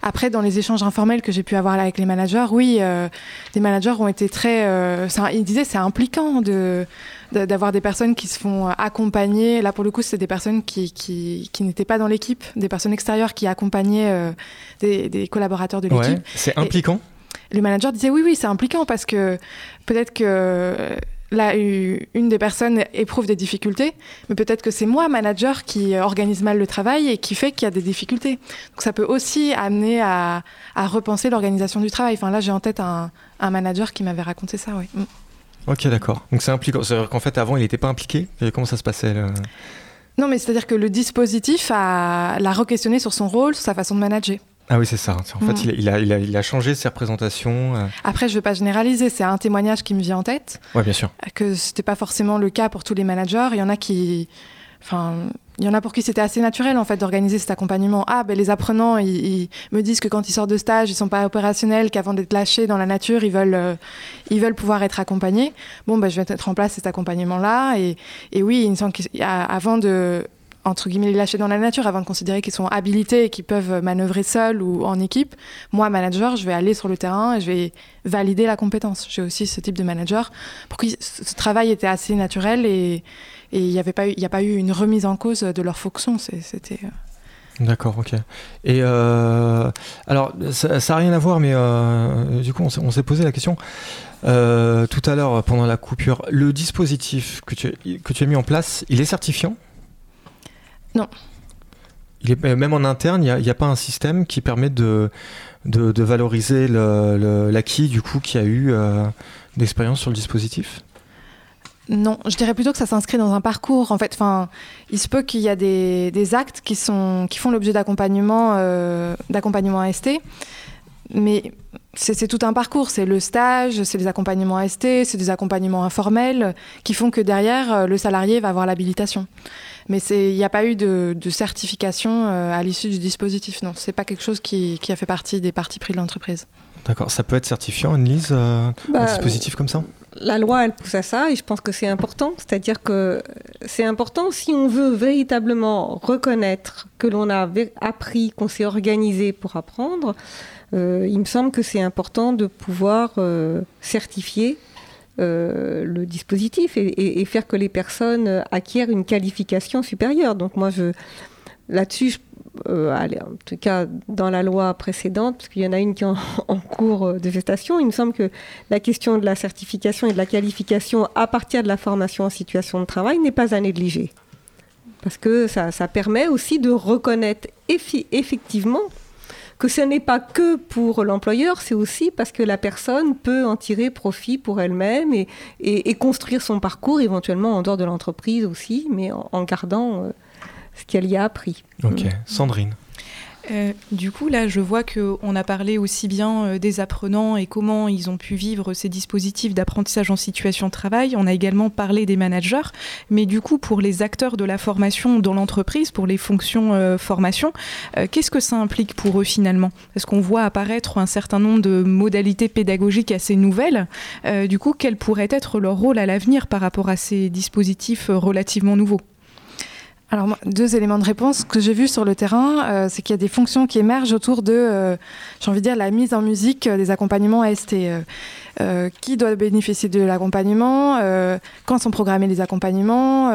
Après, dans les échanges informels que j'ai pu avoir là avec les managers, oui, euh, les managers ont été très. Euh, ils disaient c'est impliquant de d'avoir des personnes qui se font accompagner. Là, pour le coup, c'est des personnes qui, qui, qui n'étaient pas dans l'équipe, des personnes extérieures qui accompagnaient euh, des, des, collaborateurs de l'équipe. c'est impliquant? Et le manager disait oui, oui, c'est impliquant parce que peut-être que là, une des personnes éprouve des difficultés, mais peut-être que c'est moi, manager, qui organise mal le travail et qui fait qu'il y a des difficultés. Donc ça peut aussi amener à, repenser l'organisation du travail. Enfin là, j'ai en tête un, manager qui m'avait raconté ça, oui. Mm. Ok, d'accord. Donc c'est impliquant. C'est-à-dire qu'en fait, avant, il n'était pas impliqué. comment ça se passait Non, mais c'est-à-dire que le dispositif l'a re-questionné sur son rôle, sur sa façon de manager. Ah oui, c'est ça. En fait, mm. il, a, il, a, il, a, changé ses représentations. Euh. Après, je ne veux pas généraliser, c'est un témoignage qui me vient en tête. Oui, bien sûr. Que ce n'était pas forcément le cas pour tous les managers. Il y en a qui. Enfin, il y en a pour qui c'était assez naturel en fait d'organiser cet accompagnement. Ah, ben les apprenants, ils, me disent que quand ils sortent de stage, ils sont pas opérationnels, qu'avant d'être lâchés dans la nature, ils veulent, euh, ils veulent pouvoir être accompagnés. Bon, ben je vais mettre en place cet accompagnement-là. Et, et oui, il me semble qu'avant de entre guillemets, les lâcher dans la nature avant de considérer qu'ils sont habilités et qu'ils peuvent manœuvrer seuls ou en équipe. Moi, manager, je vais aller sur le terrain et je vais valider la compétence. J'ai aussi ce type de manager pour qui ce travail était assez naturel et il n'y a pas eu une remise en cause de leur fonction. C'était. Euh, D'accord, ok. Et euh, alors, ça n'a rien à voir, mais euh, du coup, on s'est posé la question tout à l'heure pendant la coupure. Le dispositif que tu, que tu as mis en place, il est certifiant? Non. Il est, même en interne, il n'y a, pas un système qui permet de, de, valoriser l'acquis du coup qui a eu euh, d'expérience sur le dispositif? Non, je dirais plutôt que ça s'inscrit dans un parcours. En fait, enfin, il se peut qu'il y a des, actes qui, sont, qui font l'objet d'accompagnement euh, d'accompagnement AST, mais c'est tout un parcours. C'est le stage, c'est les accompagnements AST, c'est des accompagnements informels qui font que derrière, euh, le salarié va avoir l'habilitation. Mais il n'y a pas eu de, certification euh, à l'issue du dispositif. Non, c'est pas quelque chose qui, a fait partie des parties pris de l'entreprise. D'accord. Ça peut être certifiant, Annelise, euh, un bah, dispositif comme ça? La loi, elle pousse à ça et je pense que c'est important. C'est-à-dire que c'est important si on veut véritablement reconnaître que l'on a appris, qu'on s'est organisé pour apprendre. Euh, il me semble que c'est important de pouvoir certifier euh, le dispositif et, faire que les personnes acquièrent une qualification supérieure. Donc moi, là-dessus, euh, en tout cas dans la loi précédente, parce qu'il y en a une qui est en, cours de gestation, il me semble que la question de la certification et de la qualification à partir de la formation en situation de travail n'est pas à négliger. Parce que ça permet aussi de reconnaître effectivement que ce n'est pas que pour l'employeur, c'est aussi parce que la personne peut en tirer profit pour elle-même et, construire son parcours éventuellement en dehors de l'entreprise aussi, mais en, gardant euh, ce qu'elle y a appris. Ok, Sandrine. Euh, du coup, là, je vois qu'on a parlé aussi bien euh, des apprenants et comment ils ont pu vivre ces dispositifs d'apprentissage en situation de travail. On a également parlé des managers. Mais du coup, pour les acteurs de la formation dans l'entreprise, pour les fonctions euh, formation, qu'est-ce que ça implique pour eux finalement? Parce qu'on voit apparaître un certain nombre de modalités pédagogiques assez nouvelles? du coup, quel pourrait être leur rôle à l'avenir par rapport à ces dispositifs relativement nouveaux? Alors, deux éléments de réponse. Que j'ai vu sur le terrain, euh, c'est qu'il y a des fonctions qui émergent autour de, euh, j'ai envie de dire, la mise en musique des accompagnements AST. qui doit bénéficier de l'accompagnement Quand sont programmés les accompagnements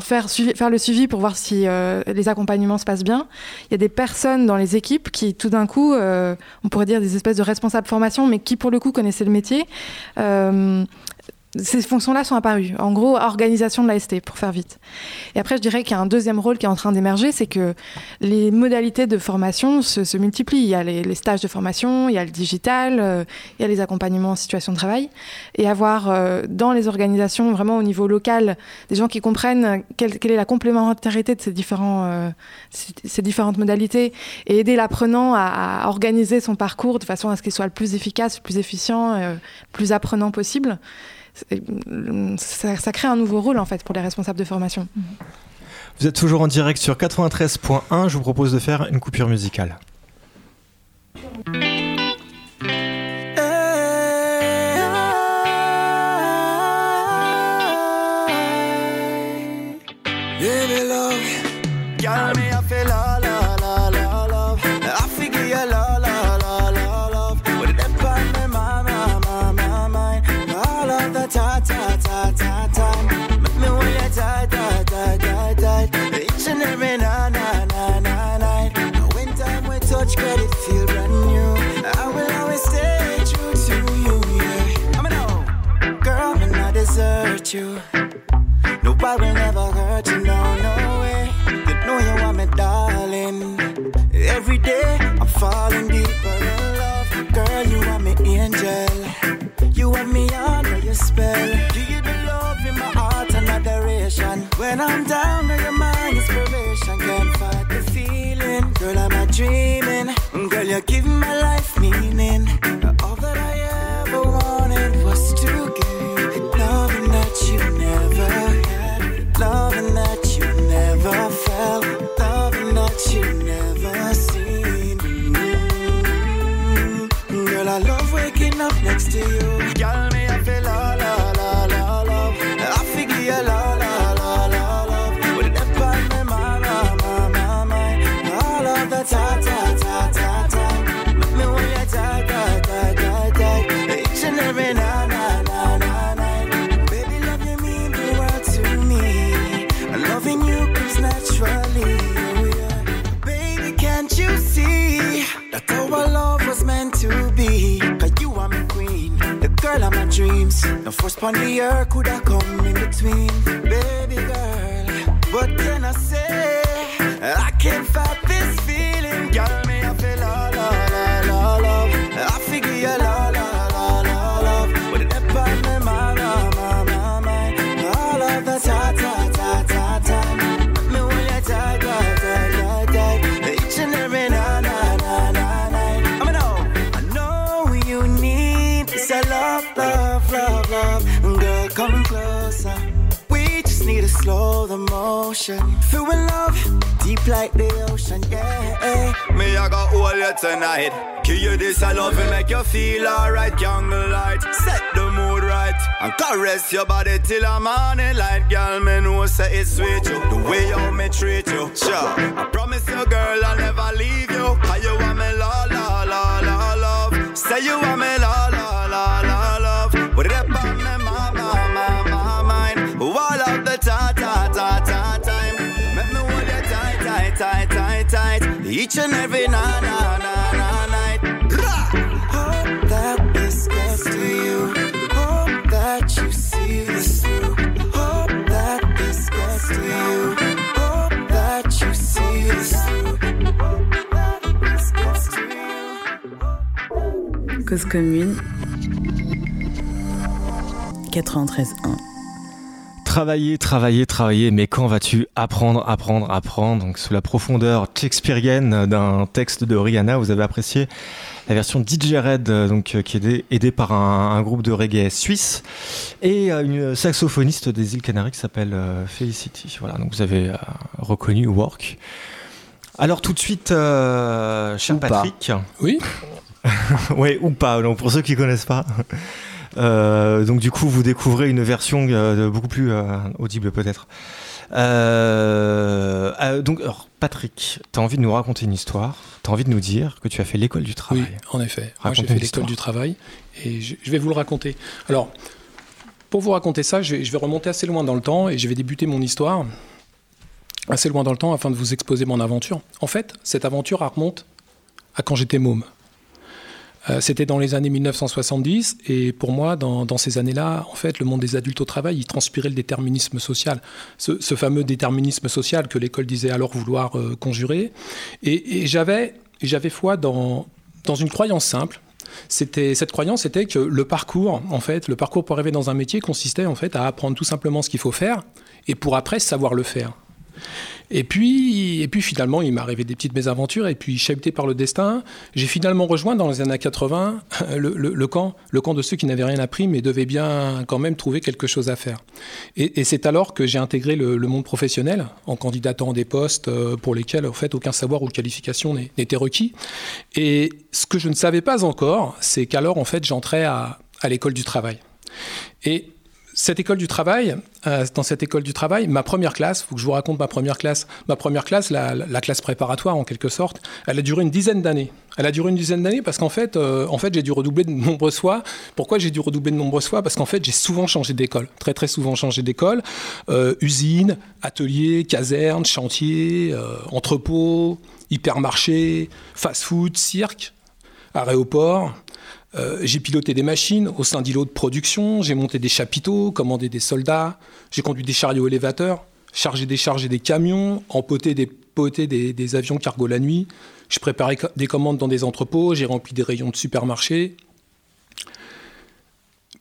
faire, le suivi pour voir si les accompagnements se passent bien. Il y a des personnes dans les équipes qui, tout d'un coup, on pourrait dire des espèces de responsables formation, mais qui, pour le coup, connaissaient le métier ces fonctions-là sont apparues. En gros, organisation de l'AST, pour faire vite. Et après, je dirais qu'il y a un deuxième rôle qui est en train d'émerger, c'est que les modalités de formation se, multiplient. Il y a les, stages de formation, il y a le digital, euh, il y a les accompagnements en situation de travail. Et avoir euh, dans les organisations, vraiment au niveau local, des gens qui comprennent quelle, est la complémentarité de euh, ces, différentes modalités et aider l'apprenant à, organiser son parcours de façon à ce qu'il soit le plus efficace, le plus efficient, le plus apprenant possible ça, crée un nouveau rôle en fait pour les responsables de formation. Vous êtes toujours en direct sur 93.1. Je vous propose de faire une coupure musicale. You. Nobody will never hurt you, no, no way. You know you want me, darling. Every day I'm falling deeper in love. Girl, you are me angel. You have me under your spell. Give you the love in my heart and adoration. When I'm down, now you're my inspiration. Can't fight the feeling. Girl, I'm not dreaming. Girl, you're giving my life meaning. Next to you. Dreams. No force upon the earth could have come in between. Baby girl, what can I say? I can't fight the motion. Feel in love, deep like the ocean, yeah. Me, I got hold you tonight. Give you this, I love and make you feel alright. Jungle light, set the mood right. And caress your body till I'm on it light. Girl, me know say it's sweet you. The way you me treat you. Sure, I promise you, girl, I'll never leave you. Cause you want me la la la la love. Say you want me Each and every na na. Cause commune. 93.1. Travailler, travailler, travailler, mais quand vas-tu apprendre, apprendre, apprendre? Donc sous la profondeur shakespearienne d'un texte de Rihanna, vous avez apprécié la version DJ Red, donc qui est aidée par un, groupe de reggae suisse et une saxophoniste des îles Canaries qui s'appelle euh, Felicity. Voilà, donc vous avez euh, reconnu Work. Alors tout de suite, euh, cher Patrick. Oui. oui, ou pas. Donc pour ceux qui connaissent pas. Euh, donc du coup, vous découvrez une version euh, beaucoup plus euh, audible peut-être. Donc, Patrick, tu as envie de nous raconter une histoire, tu as envie de nous dire que tu as fait l'école du travail. Oui, en effet. Moi, j'ai fait l'école du travail et je, vais vous le raconter. Alors, pour vous raconter ça, je vais, remonter assez loin dans le temps et je vais débuter mon histoire assez loin dans le temps afin de vous exposer mon aventure. En fait, cette aventure remonte à quand j'étais môme. Euh, c'était dans les années 1970 et pour moi, dans, ces années-là, en fait, le monde des adultes au travail, il transpirait le déterminisme social, ce, fameux déterminisme social que l'école disait alors vouloir euh, conjurer. Et, j'avais, j'avais foi dans, dans une croyance simple. C'était cette croyance était que le parcours, en fait, le parcours pour arriver dans un métier consistait en fait à apprendre tout simplement ce qu'il faut faire et pour après savoir le faire. Et puis, et puis finalement, il m'est arrivé des petites mésaventures. Et puis, chahuté par le destin, j'ai finalement rejoint dans les années 80 le, camp, le camp de ceux qui n'avaient rien appris, mais devaient bien quand même trouver quelque chose à faire. Et, c'est alors que j'ai intégré le, monde professionnel en candidatant des postes euh, pour lesquels, en fait, aucun savoir ou qualification n'était requis. Et ce que je ne savais pas encore, c'est qu'alors, en fait, j'entrais à, à l'école du travail. Et cette école du travail, euh, dans cette école du travail, ma première classe, faut que je vous raconte ma première classe, ma première classe, la, classe préparatoire en quelque sorte, elle a duré une dizaine d'années. Elle a duré une dizaine d'années parce qu'en fait, euh, en fait j'ai dû redoubler de nombreuses fois. Pourquoi j'ai dû redoubler de nombreuses fois? Parce qu'en fait, j'ai souvent changé d'école, très très souvent changé d'école. Euh, usine, atelier, caserne, chantier, entrepôt, hypermarché, fast-food, cirque, aéroport. Euh, j'ai piloté des machines au sein d'îlots de production, j'ai monté des chapiteaux, commandé des soldats, j'ai conduit des chariots élévateurs, chargé déchargé des camions, empoté des, des, avions cargo la nuit, je préparais des commandes dans des entrepôts, j'ai rempli des rayons de supermarchés.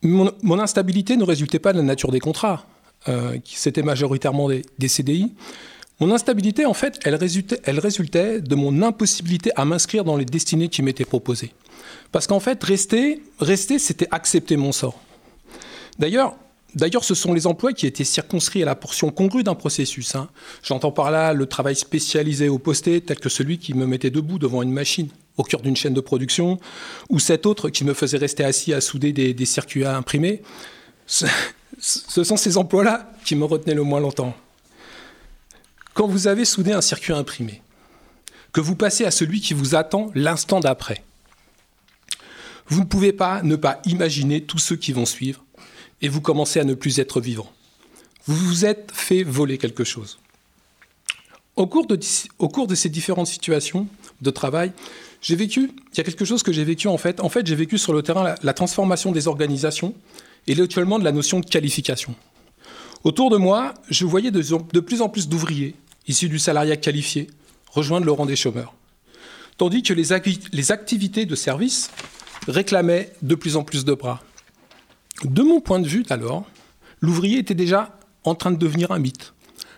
Mon, instabilité ne résultait pas de la nature des contrats, euh, c'était majoritairement des, des, CDI. Mon instabilité, en fait, elle résultait, de mon impossibilité à m'inscrire dans les destinées qui m'étaient proposées. Parce qu'en fait, rester, rester c'était accepter mon sort. D'ailleurs, ce sont les emplois qui étaient circonscrits à la portion congrue d'un processus. Hein. J'entends par là le travail spécialisé au posté, tel que celui qui me mettait debout devant une machine au cœur d'une chaîne de production, ou cet autre qui me faisait rester assis à souder des, circuits à imprimer. Ce, ce sont ces emplois-là qui me retenaient le moins longtemps. Quand vous avez soudé un circuit imprimé, que vous passez à celui qui vous attend l'instant d'après, vous ne pouvez pas ne pas imaginer tous ceux qui vont suivre et vous commencez à ne plus être vivant. Vous vous êtes fait voler quelque chose. Au cours de, ces différentes situations de travail, j'ai vécu, il y a quelque chose que j'ai vécu en fait. En fait, j'ai vécu sur le terrain la, transformation des organisations et l'actuellement de la notion de qualification. Autour de moi, je voyais de plus en plus d'ouvriers issus du salariat qualifié rejoindre le rang des chômeurs. Tandis que les, activités de service réclamait de plus en plus de bras. De mon point de vue, alors, l'ouvrier était déjà en train de devenir un mythe,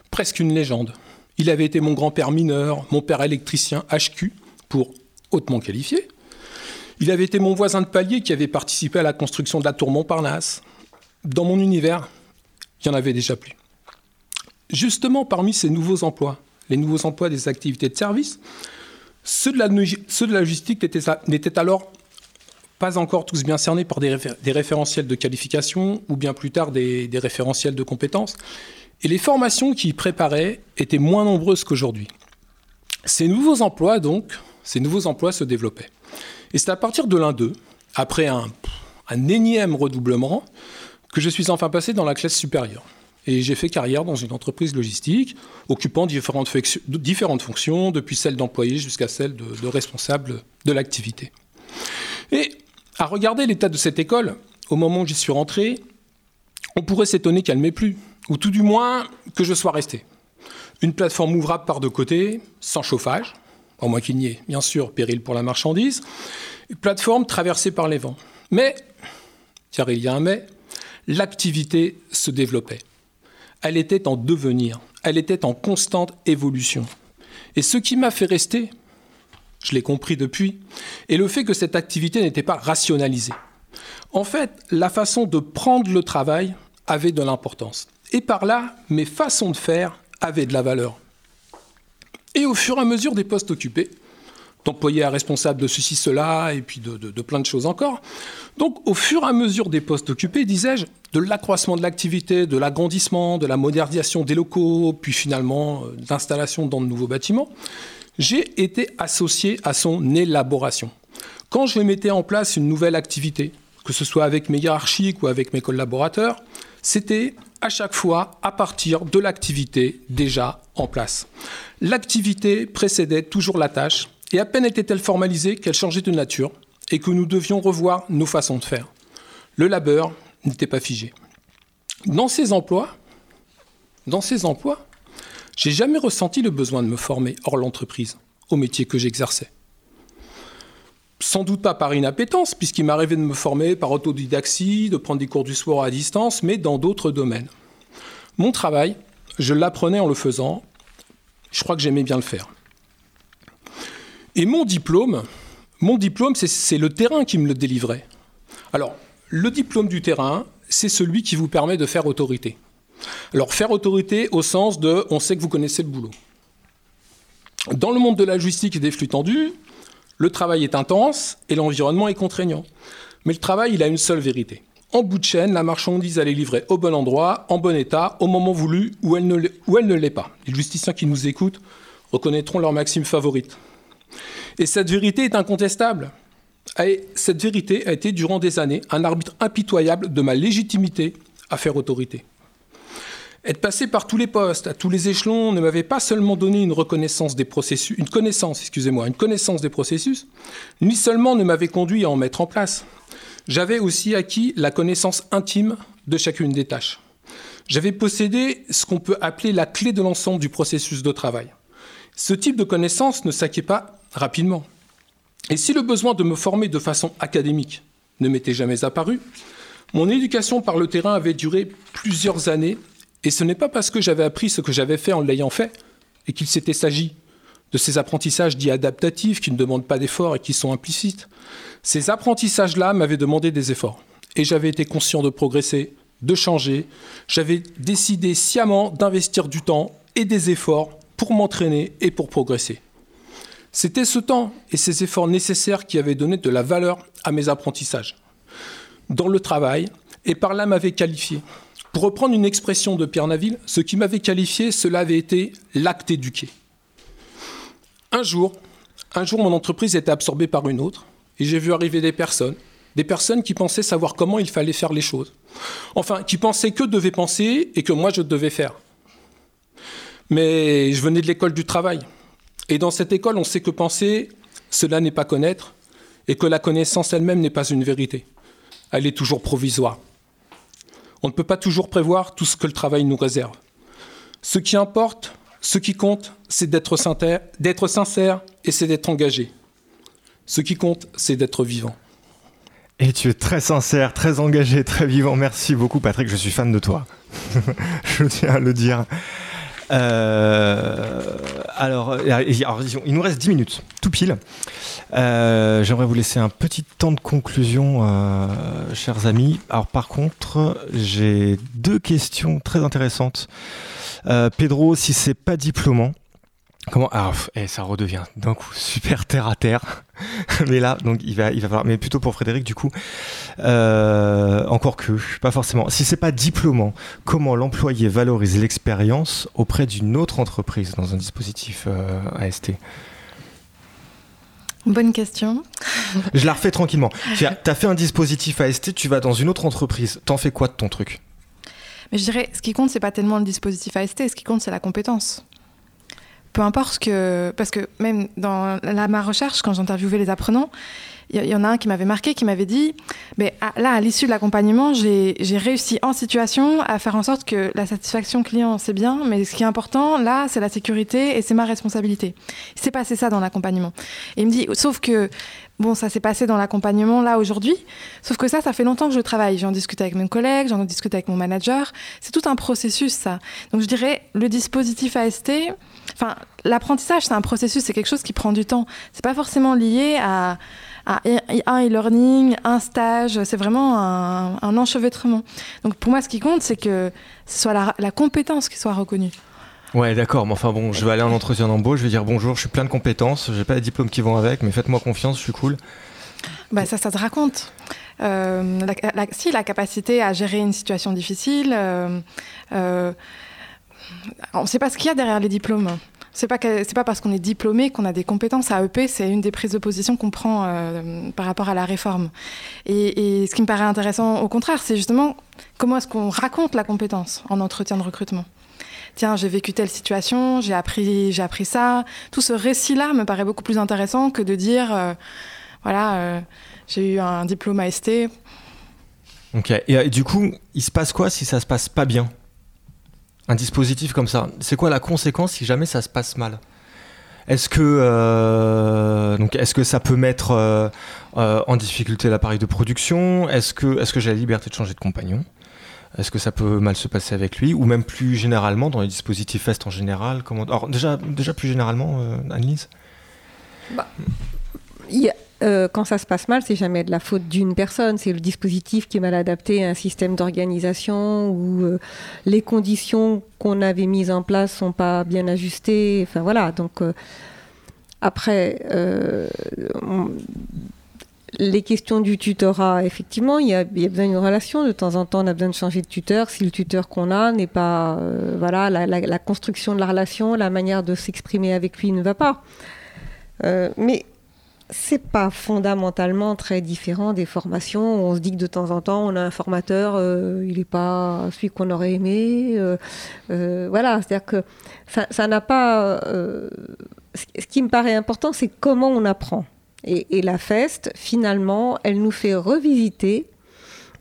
presque une légende. Il avait été mon grand-père mineur, mon père électricien HQ, pour hautement qualifié. Il avait été mon voisin de palier qui avait participé à la construction de la tour Montparnasse. Dans mon univers, il n'y en avait déjà plus. Justement, parmi ces nouveaux emplois, les nouveaux emplois des activités de service, ceux de la, logistique n'étaient alors pas encore tous bien cernés par des, référentiels de qualification ou bien plus tard des, référentiels de compétences. Et les formations qui y préparaient étaient moins nombreuses qu'aujourd'hui. Ces nouveaux emplois, donc, ces nouveaux emplois se développaient. Et c'est à partir de l'un d'eux, après un énième redoublement, que je suis enfin passé dans la classe supérieure. Et j'ai fait carrière dans une entreprise logistique, occupant différentes, fonctions, depuis celle d'employé jusqu'à celle de, responsable de l'activité. Et à regarder l'état de cette école, au moment où j'y suis rentré, on pourrait s'étonner qu'elle m'ait plu, ou tout du moins que je sois resté. Une plateforme ouvrable par deux côtés, sans chauffage, au moins qu'il n'y ait, bien sûr, péril pour la marchandise, une plateforme traversée par les vents. Mais, car il y a un mais, l'activité se développait. Elle était en devenir, elle était en constante évolution. Et ce qui m'a fait rester, je l'ai compris depuis, et le fait que cette activité n'était pas rationalisée. En fait, la façon de prendre le travail avait de l'importance. Et par là, mes façons de faire avaient de la valeur. Et au fur et à mesure des postes occupés, d'employé à responsable de ceci, cela, et puis de, de, plein de choses encore. Donc, au fur et à mesure des postes occupés, disais-je, de l'accroissement de l'activité, de l'agrandissement, de la modernisation des locaux, puis finalement euh, d'installation dans de nouveaux bâtiments, j'ai été associé à son élaboration. Quand je mettais en place une nouvelle activité, que ce soit avec mes hiérarchiques ou avec mes collaborateurs, c'était à chaque fois à partir de l'activité déjà en place. L'activité précédait toujours la tâche et à peine était-elle formalisée qu'elle changeait de nature et que nous devions revoir nos façons de faire. Le labeur n'était pas figé. Dans ces emplois, dans ces emplois, j'ai jamais ressenti le besoin de me former hors l'entreprise au métier que j'exerçais. Sans doute pas par inappétence, puisqu'il m'arrivait de me former par autodidaxie, de prendre des cours du sport à distance, mais dans d'autres domaines. Mon travail, je l'apprenais en le faisant. Je crois que j'aimais bien le faire. Et mon diplôme, mon diplôme, c'est le terrain qui me le délivrait. Alors, le diplôme du terrain, c'est celui qui vous permet de faire autorité. Alors, faire autorité au sens de on sait que vous connaissez le boulot. Dans le monde de la logistique et des flux tendus, le travail est intense et l'environnement est contraignant. Mais le travail, il a une seule vérité. En bout de chaîne, la marchandise, elle est livrée au bon endroit, en bon état, au moment voulu, où elle ne l'est pas. Les justiciens qui nous écoutent reconnaîtront leur maxime favorite. Et cette vérité est incontestable. cette vérité a été durant des années un arbitre impitoyable de ma légitimité à faire autorité. Être passé par tous les postes, à tous les échelons, ne m'avait pas seulement donné une reconnaissance des processus, une connaissance, excusez-moi, une connaissance des processus, ni seulement ne m'avait conduit à en mettre en place. J'avais aussi acquis la connaissance intime de chacune des tâches. J'avais possédé ce qu'on peut appeler la clé de l'ensemble du processus de travail. Ce type de connaissance ne s'acquiert pas rapidement. Et si le besoin de me former de façon académique ne m'était jamais apparu, mon éducation par le terrain avait duré plusieurs années, et ce n'est pas parce que j'avais appris ce que j'avais fait en l'ayant fait, et qu'il s'était s'agit de ces apprentissages dits adaptatifs qui ne demandent pas d'efforts et qui sont implicites. Ces apprentissages-là m'avaient demandé des efforts, et j'avais été conscient de progresser, de changer, j'avais décidé sciemment d'investir du temps et des efforts pour m'entraîner et pour progresser. C'était ce temps et ces efforts nécessaires qui avaient donné de la valeur à mes apprentissages. Dans le travail, et par là m'avait qualifié. Pour reprendre une expression de Pierre Naville, ce qui m'avait qualifié, cela avait été l'acte éduqué. Un jour, un jour, mon entreprise était absorbée par une autre, et j'ai vu arriver des personnes, des personnes qui pensaient savoir comment il fallait faire les choses. Enfin, qui pensaient que devaient penser et que moi je devais faire. Mais je venais de l'école du travail. Et dans cette école, on sait que penser, cela n'est pas connaître, et que la connaissance elle-même n'est pas une vérité. Elle est toujours provisoire. On ne peut pas toujours prévoir tout ce que le travail nous réserve. Ce qui importe, ce qui compte, c'est d'être sincère, d'être sincère et c'est d'être engagé. Ce qui compte, c'est d'être vivant. Et tu es très sincère, très engagé, très vivant. Merci beaucoup, Patrick. Je suis fan de toi. je tiens à le dire. Euh, alors, il nous reste 10 minutes, tout pile. Euh, j'aimerais vous laisser un petit temps de conclusion, euh, chers amis. Alors, par contre, j'ai deux questions très intéressantes. Pedro, si c'est pas diplômant, Comment Ah, et eh, ça redevient d'un coup super terre à terre. mais là, donc il va, il va falloir. Mais plutôt pour Frédéric, du coup, euh, encore que, pas forcément. Si c'est pas diplômant, comment l'employé valorise l'expérience auprès d'une autre entreprise dans un dispositif euh, AST Bonne question. Je la refais tranquillement. Tu as, fait un dispositif AST, tu vas dans une autre entreprise. T'en fais quoi de ton truc? Mais je dirais, ce qui compte, c'est pas tellement le dispositif AST, ce qui compte, c'est la compétence peu importe que. Parce que même dans ma recherche, quand j'interviewais les apprenants, il y, en a un qui m'avait marqué, qui m'avait dit mais là, à l'issue de l'accompagnement, j'ai réussi en situation à faire en sorte que la satisfaction client, c'est bien, mais ce qui est important, là, c'est la sécurité et c'est ma responsabilité. Il s'est passé ça dans l'accompagnement. Il me dit sauf que. Bon, ça s'est passé dans l'accompagnement là aujourd'hui, sauf que ça, ça fait longtemps que je travaille. J'en discute avec mes collègues, j'en discute avec mon manager. C'est tout un processus, ça. Donc je dirais, le dispositif AST, Enfin, l'apprentissage, c'est un processus, c'est quelque chose qui prend du temps. C'est pas forcément lié à, un e-learning, un stage. C'est vraiment un, enchevêtrement. Donc, pour moi, ce qui compte, c'est que ce soit la, compétence qui soit reconnue. Ouais, d'accord, mais enfin bon, je vais aller en entretien d'embauche, je vais dire bonjour, je suis plein de compétences, j'ai pas les diplômes qui vont avec, mais faites-moi confiance, je suis cool. Bah, ça, ça se raconte. Euh, si, la capacité à gérer une situation difficile, euh, euh, on ne sait pas ce qu'il y a derrière les diplômes. C'est pas pas parce qu'on est diplômé qu'on a des compétences. À EP, c'est une des prises de position qu'on prend par rapport à la réforme. Et, ce qui me paraît intéressant, au contraire, c'est justement comment est-ce qu'on raconte la compétence en entretien de recrutement tiens, j'ai vécu telle situation, j'ai appris, ça. Tout ce récit-là me paraît beaucoup plus intéressant que de dire, euh, voilà, euh, j'ai eu un diplôme AST. Ok. Et, euh, du coup, il se passe quoi si ça se passe pas bien? Un dispositif comme ça, c'est quoi la conséquence si jamais ça se passe mal? Est-ce que, donc, est-ce que ça peut mettre en difficulté l'appareil de production? Est-ce que, est-ce que j'ai la liberté de changer de compagnon? Est-ce que ça peut mal se passer avec lui? Ou même plus généralement, dans les dispositifs FEST en général comment... Alors, déjà, déjà plus généralement, euh, Annelise? Bah, euh, Quand ça se passe mal, c'est jamais de la faute d'une personne. C'est le dispositif qui est mal adapté à un système d'organisation où euh, les conditions qu'on avait mises en place sont pas bien ajustées. Enfin, voilà. Donc, après, les questions du tutorat, effectivement, il y, a, besoin d'une relation. De temps en temps, on a besoin de changer de tuteur. Si le tuteur qu'on a n'est pas, euh, voilà, la, construction de la relation, la manière de s'exprimer avec lui ne va pas. Euh, mais c'est pas fondamentalement très différent des formations. On se dit que de temps en temps, on a un formateur, euh, il n'est pas celui qu'on aurait aimé. voilà, c'est-à-dire que ça n'a pas. ce qui me paraît important, c'est comment on apprend. Et, la FEST, finalement, elle nous fait revisiter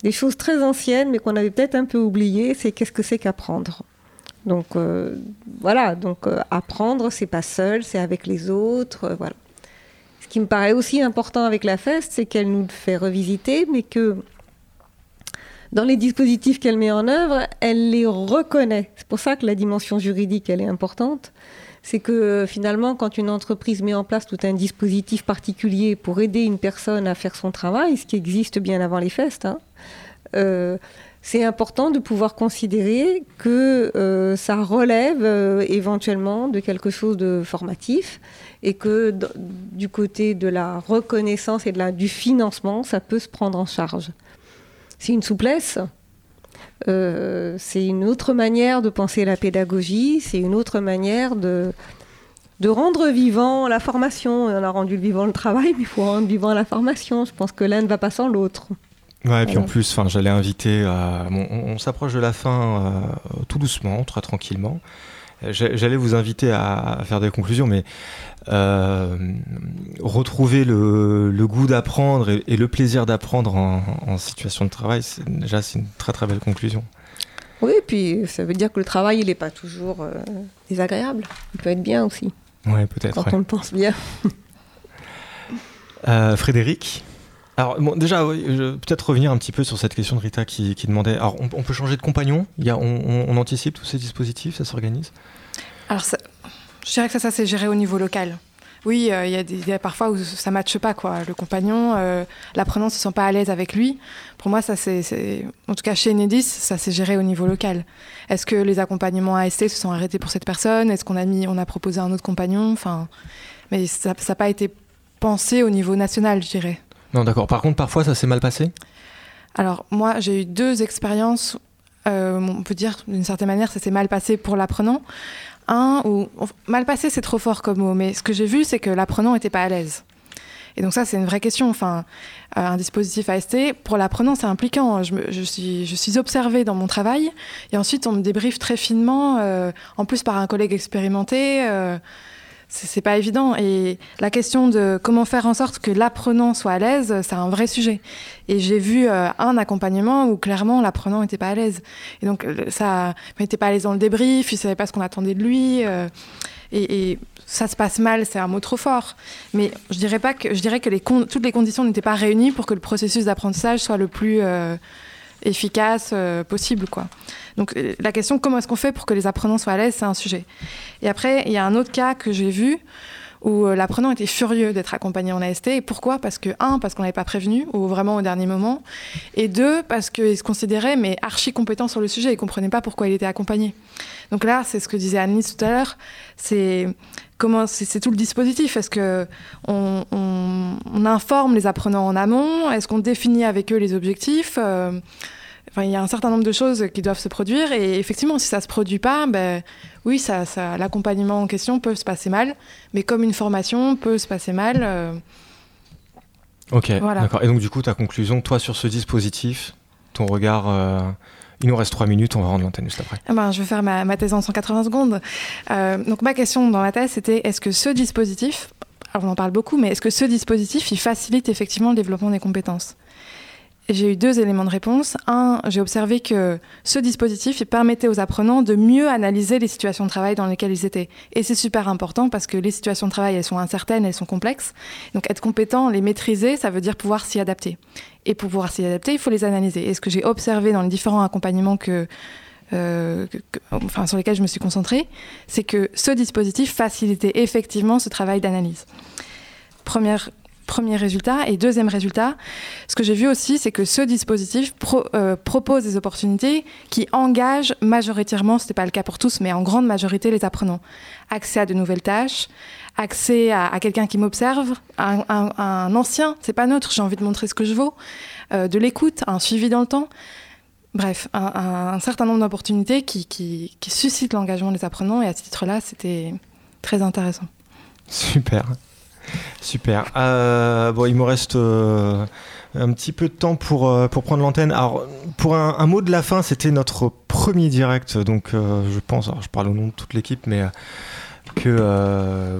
des choses très anciennes, mais qu'on avait peut-être un peu oubliées, c'est qu'est-ce que c'est qu'apprendre. Donc euh, voilà, donc euh, apprendre, c'est pas seul, c'est avec les autres, euh, voilà. Ce qui me paraît aussi important avec la FEST, c'est qu'elle nous fait revisiter, mais que dans les dispositifs qu'elle met en œuvre, elle les reconnaît. C'est pour ça que la dimension juridique, elle est importante c'est que finalement, quand une entreprise met en place tout un dispositif particulier pour aider une personne à faire son travail, ce qui existe bien avant les festes, hein, euh, c'est important de pouvoir considérer que euh, ça relève éventuellement de quelque chose de formatif et que du côté de la reconnaissance et de la, du financement, ça peut se prendre en charge. C'est une souplesse, euh, c'est une autre manière de penser la pédagogie, c'est une autre manière de, de rendre vivant la formation. On a rendu vivant le travail, mais il faut rendre vivant la formation. Je pense que l'un ne va pas sans l'autre. Ouais, et puis en plus, j'allais inviter à. on, s'approche de la fin euh, tout doucement, très tranquillement. J'allais vous inviter à, faire des conclusions, mais euh, retrouver le, goût d'apprendre et, le plaisir d'apprendre en, situation de travail, déjà c'est une très très belle conclusion. Oui, et puis ça veut dire que le travail, il n'est pas toujours euh, désagréable. Il peut être bien aussi. Oui, peut-être. Quand on le pense bien. Euh, Frédéric? Alors déjà, peut-être revenir un petit peu sur cette question de Rita qui, demandait. Alors, on, peut changer de compagnon? Y on, anticipe tous ces dispositifs Ça s'organise? Alors, je dirais que ça, ça c'est géré au niveau local. Oui, euh, il y, a parfois où ça ne matche pas, quoi. Le compagnon, euh, l'apprenant ne se sent pas à l'aise avec lui. Pour moi, ça c'est, en tout cas chez Enedis, ça s'est géré au niveau local. Est-ce que les accompagnements AST se sont arrêtés pour cette personne? Est-ce qu'on a mis, on a proposé un autre compagnon? Enfin, mais ça n'a pas été pensé au niveau national, je dirais. Non, d'accord. Par contre, parfois, ça s'est mal passé? Alors, moi, j'ai eu deux expériences. Euh, on peut dire, d'une certaine manière, ça s'est mal passé pour l'apprenant. Un, ou mal passé, c'est trop fort comme mot, mais ce que j'ai vu, c'est que l'apprenant n'était pas à l'aise. Et donc ça, c'est une vraie question. Enfin, euh, un dispositif AST, pour l'apprenant, c'est impliquant. Je, suis, je observée dans mon travail, et ensuite on me débriefe très finement, euh, en plus par un collègue expérimenté c'est pas évident. Et la question de comment faire en sorte que l'apprenant soit à l'aise, c'est un vrai sujet. Et j'ai vu euh, un accompagnement où clairement l'apprenant n'était pas à l'aise. Et donc euh, ça, n'était pas à l'aise dans le débrief, il savait pas ce qu'on attendait de lui. Euh, et, ça se passe mal, c'est un mot trop fort. Mais je dirais pas que je dirais que toutes les conditions n'étaient pas réunies pour que le processus d'apprentissage soit le plus efficace euh, possible. Quoi. Donc euh, la question comment est-ce qu'on fait pour que les apprenants soient à l'aise, c'est un sujet. Et après, il y a un autre cas que j'ai vu où euh, l'apprenant était furieux d'être accompagné en AST. Et pourquoi? Parce que, un, parce qu'on n'avait pas prévenu, ou vraiment au dernier moment, et deux, parce qu'il se considérait mais archi compétent sur le sujet et ne comprenait pas pourquoi il était accompagné. Donc là, c'est ce que disait Annie tout à l'heure, c'est comment c'est tout le dispositif. Est-ce que on, informe les apprenants en amont? Est-ce qu'on définit avec eux les objectifs? Euh, Enfin, il y a un certain nombre de choses qui doivent se produire et effectivement, si ça se produit pas, ben oui, ça, ça l'accompagnement en question peut se passer mal, mais comme une formation peut se passer mal. Euh, ok, d'accord. Et donc du coup, ta conclusion, toi, sur ce dispositif, ton regard. Euh, il nous reste trois minutes, on va rendre l'antenne juste après. Ah ben, je vais faire ma, thèse en 180 secondes. Euh, donc ma question dans ma thèse, c'était est-ce que ce dispositif, alors on en parle beaucoup, mais est-ce que ce dispositif, il facilite effectivement le développement des compétences? J'ai eu deux éléments de réponse. Un, j'ai observé que ce dispositif permettait aux apprenants de mieux analyser les situations de travail dans lesquelles ils étaient. Et c'est super important parce que les situations de travail, elles sont incertaines, elles sont complexes. Donc être compétent, les maîtriser, ça veut dire pouvoir s'y adapter. Et pour pouvoir s'y adapter, il faut les analyser. Et ce que j'ai observé dans les différents accompagnements que, euh, enfin, sur lesquels je me suis concentrée, c'est que ce dispositif facilitait effectivement ce travail d'analyse. Première premier résultat. Et deuxième résultat, ce que j'ai vu aussi, c'est que ce dispositif euh, propose des opportunités qui engagent majoritairement, ce n'est pas le cas pour tous, mais en grande majorité les apprenants. Accès à de nouvelles tâches, accès à, quelqu'un qui m'observe, un, ancien, c'est pas neutre, j'ai envie de montrer ce que je vaux, euh, de l'écoute, un suivi dans le temps. Bref, un, certain nombre d'opportunités qui, qui, qui suscitent l'engagement des apprenants et à ce titre-là, c'était très intéressant. Super. Super. Euh, il me reste euh, un petit peu de temps pour, euh, prendre l'antenne. Alors, pour un, mot de la fin, c'était notre premier direct, donc je pense, je parle au nom de toute l'équipe, mais que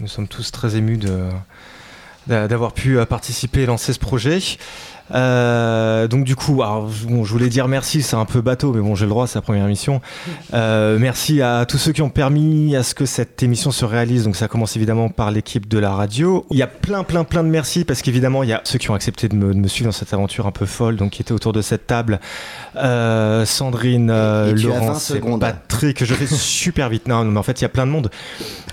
nous sommes tous très émus d'avoir pu participer et lancer ce projet. Euh, donc du coup, alors, bon, je voulais dire merci, c'est un peu bateau, mais bon, j'ai le droit, c'est la première émission. Euh, merci à tous ceux qui ont permis à ce que cette émission se réalise. Donc ça commence évidemment par l'équipe de la radio. Il y a plein, plein, plein de merci parce qu'évidemment, il y a ceux qui ont accepté de me, de me, suivre dans cette aventure un peu folle, donc qui étaient autour de cette table. Euh, Sandrine, euh, Laurence, Patrick. Je fais super vite. Non, mais en fait, il y a plein de monde.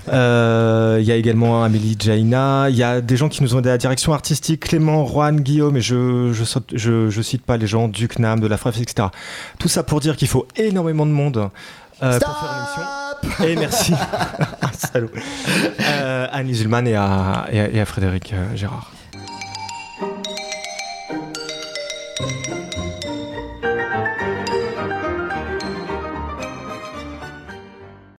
Il y a également Amélie Jaina. Il y a des gens qui nous ont aidé à la direction artistique, Clément, Juan, Guillaume, et je je, je, cite pas les gens du CNAM, de la FREF, etc. Tout ça pour dire qu'il faut énormément de monde euh, pour faire l'émission. Et merci. Salut. Euh, à Anne Zulman et à, et à, Frédéric euh, Gérard.